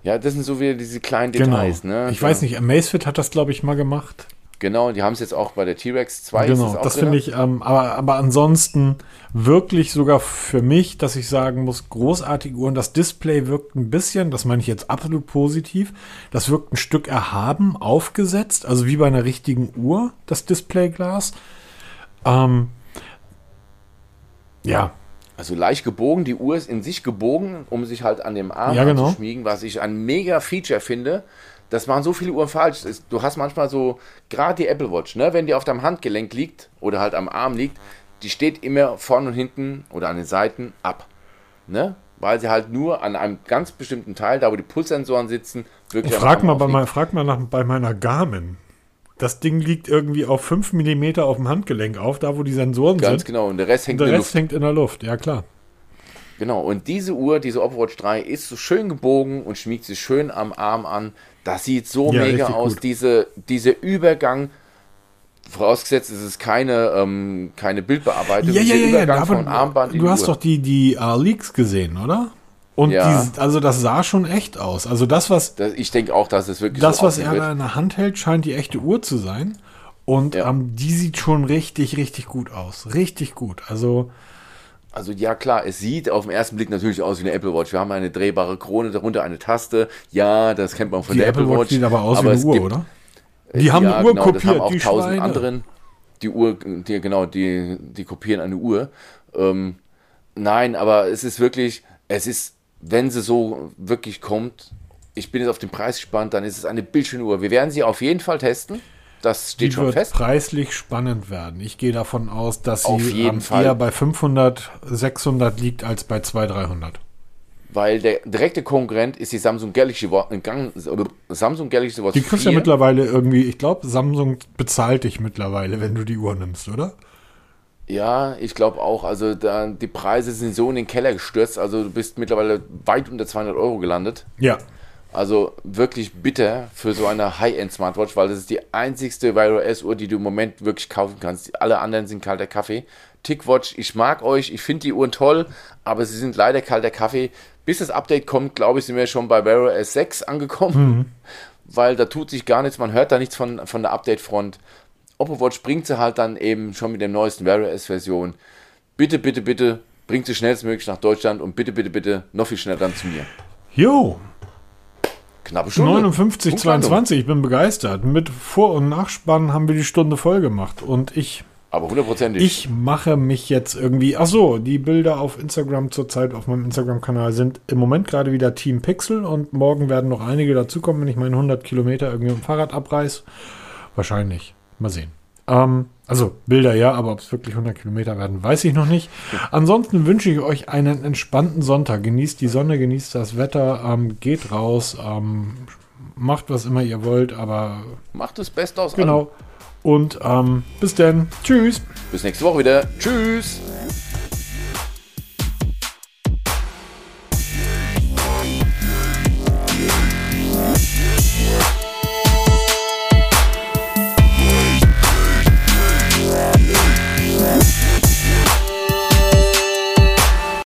Ja, das sind so wieder diese kleinen genau. Details. Genau. Ne? Ich ja. weiß nicht, Amazfit hat das, glaube ich, mal gemacht. Genau, die haben es jetzt auch bei der T-Rex 2. Genau, das, finde ich, ähm, aber, aber ansonsten wirklich sogar für mich, dass ich sagen muss, großartige Uhren. Das Display wirkt ein bisschen, das meine ich jetzt absolut positiv, das wirkt ein Stück erhaben, aufgesetzt, also wie bei einer richtigen Uhr, das Displayglas. Ähm, ja. Also leicht gebogen, die Uhr ist in sich gebogen, um sich halt an dem Arm ja, genau. zu schmiegen, was ich ein mega Feature finde das machen so viele Uhren falsch. Du hast manchmal so, gerade die Apple Watch, ne, wenn die auf deinem Handgelenk liegt oder halt am Arm liegt, die steht immer vorne und hinten oder an den Seiten ab. Ne? Weil sie halt nur an einem ganz bestimmten Teil, da wo die Pulssensoren sitzen, wirklich frag mal, bei mein, frag mal nach, bei meiner Garmin. Das Ding liegt irgendwie auf 5 mm auf dem Handgelenk auf, da wo die Sensoren ganz sind. Ganz genau, und der Rest hängt der in der Rest Luft. hängt in der Luft, ja klar. Genau, und diese Uhr, diese Oppo Watch 3, ist so schön gebogen und schmiegt sich schön am Arm an. Das sieht so ja, mega aus, diese, dieser Übergang. Vorausgesetzt, es ist keine, ähm, keine Bildbearbeitung. Ja, ja, ja, Übergang ja, von Armband Du hast Uhr. doch die, die uh, Leaks gesehen, oder? Und ja. die, also das sah schon echt aus. Also das, was. Das, ich denke auch, dass es wirklich Das, so was er da in der Hand hält, scheint die echte Uhr zu sein. Und ja. ähm, die sieht schon richtig, richtig gut aus. Richtig gut. Also. Also ja klar, es sieht auf den ersten Blick natürlich aus wie eine Apple Watch. Wir haben eine drehbare Krone, darunter eine Taste. Ja, das kennt man von die der Apple, Apple Watch. sieht aber aus aber wie eine Uhr, gibt, oder? Die ja, haben eine Uhr genau, kopiert, das haben auch tausend anderen. Die Uhr, die, genau, die, die kopieren eine Uhr. Ähm, nein, aber es ist wirklich, es ist, wenn sie so wirklich kommt, ich bin jetzt auf den Preis gespannt, dann ist es eine Bildschirmuhr. Wir werden sie auf jeden Fall testen. Das steht die schon wird fest. preislich spannend werden. Ich gehe davon aus, dass Auf sie ähm, eher bei 500, 600 liegt als bei 200, 300. Weil der direkte Konkurrent ist die Samsung Galaxy Watch. Samsung Galaxy Watch Die kriegst 4. ja mittlerweile irgendwie, ich glaube, Samsung bezahlt dich mittlerweile, wenn du die Uhr nimmst, oder? Ja, ich glaube auch. Also da, die Preise sind so in den Keller gestürzt. Also du bist mittlerweile weit unter 200 Euro gelandet. Ja. Also wirklich bitter für so eine High-End-Smartwatch, weil das ist die einzigste Wear OS-Uhr, die du im Moment wirklich kaufen kannst. Alle anderen sind kalter Kaffee. TickWatch, ich mag euch, ich finde die Uhren toll, aber sie sind leider kalter Kaffee. Bis das Update kommt, glaube ich, sind wir schon bei Wear OS 6 angekommen, mhm. weil da tut sich gar nichts, man hört da nichts von, von der Update-Front. Oppo Watch bringt sie halt dann eben schon mit der neuesten Wear OS-Version. Bitte, bitte, bitte, bringt sie schnellstmöglich nach Deutschland und bitte, bitte, bitte noch viel schneller dann zu mir. Jo, Knappe Stunde. 59, 22, ich bin begeistert. Mit Vor- und Nachspann haben wir die Stunde voll gemacht. Und ich Aber hundertprozentig. Ich mache mich jetzt irgendwie. Ach so, die Bilder auf Instagram zurzeit auf meinem Instagram-Kanal sind im Moment gerade wieder Team Pixel und morgen werden noch einige dazukommen, wenn ich meine 100 Kilometer irgendwie mit dem Fahrrad abreiß. Wahrscheinlich. Mal sehen. Ähm, also Bilder ja, aber ob es wirklich 100 Kilometer werden, weiß ich noch nicht. Ansonsten wünsche ich euch einen entspannten Sonntag. Genießt die Sonne, genießt das Wetter, ähm, geht raus, ähm, macht was immer ihr wollt, aber macht das Beste aus Genau. Allem. Und ähm, bis dann. Tschüss. Bis nächste Woche wieder. Tschüss.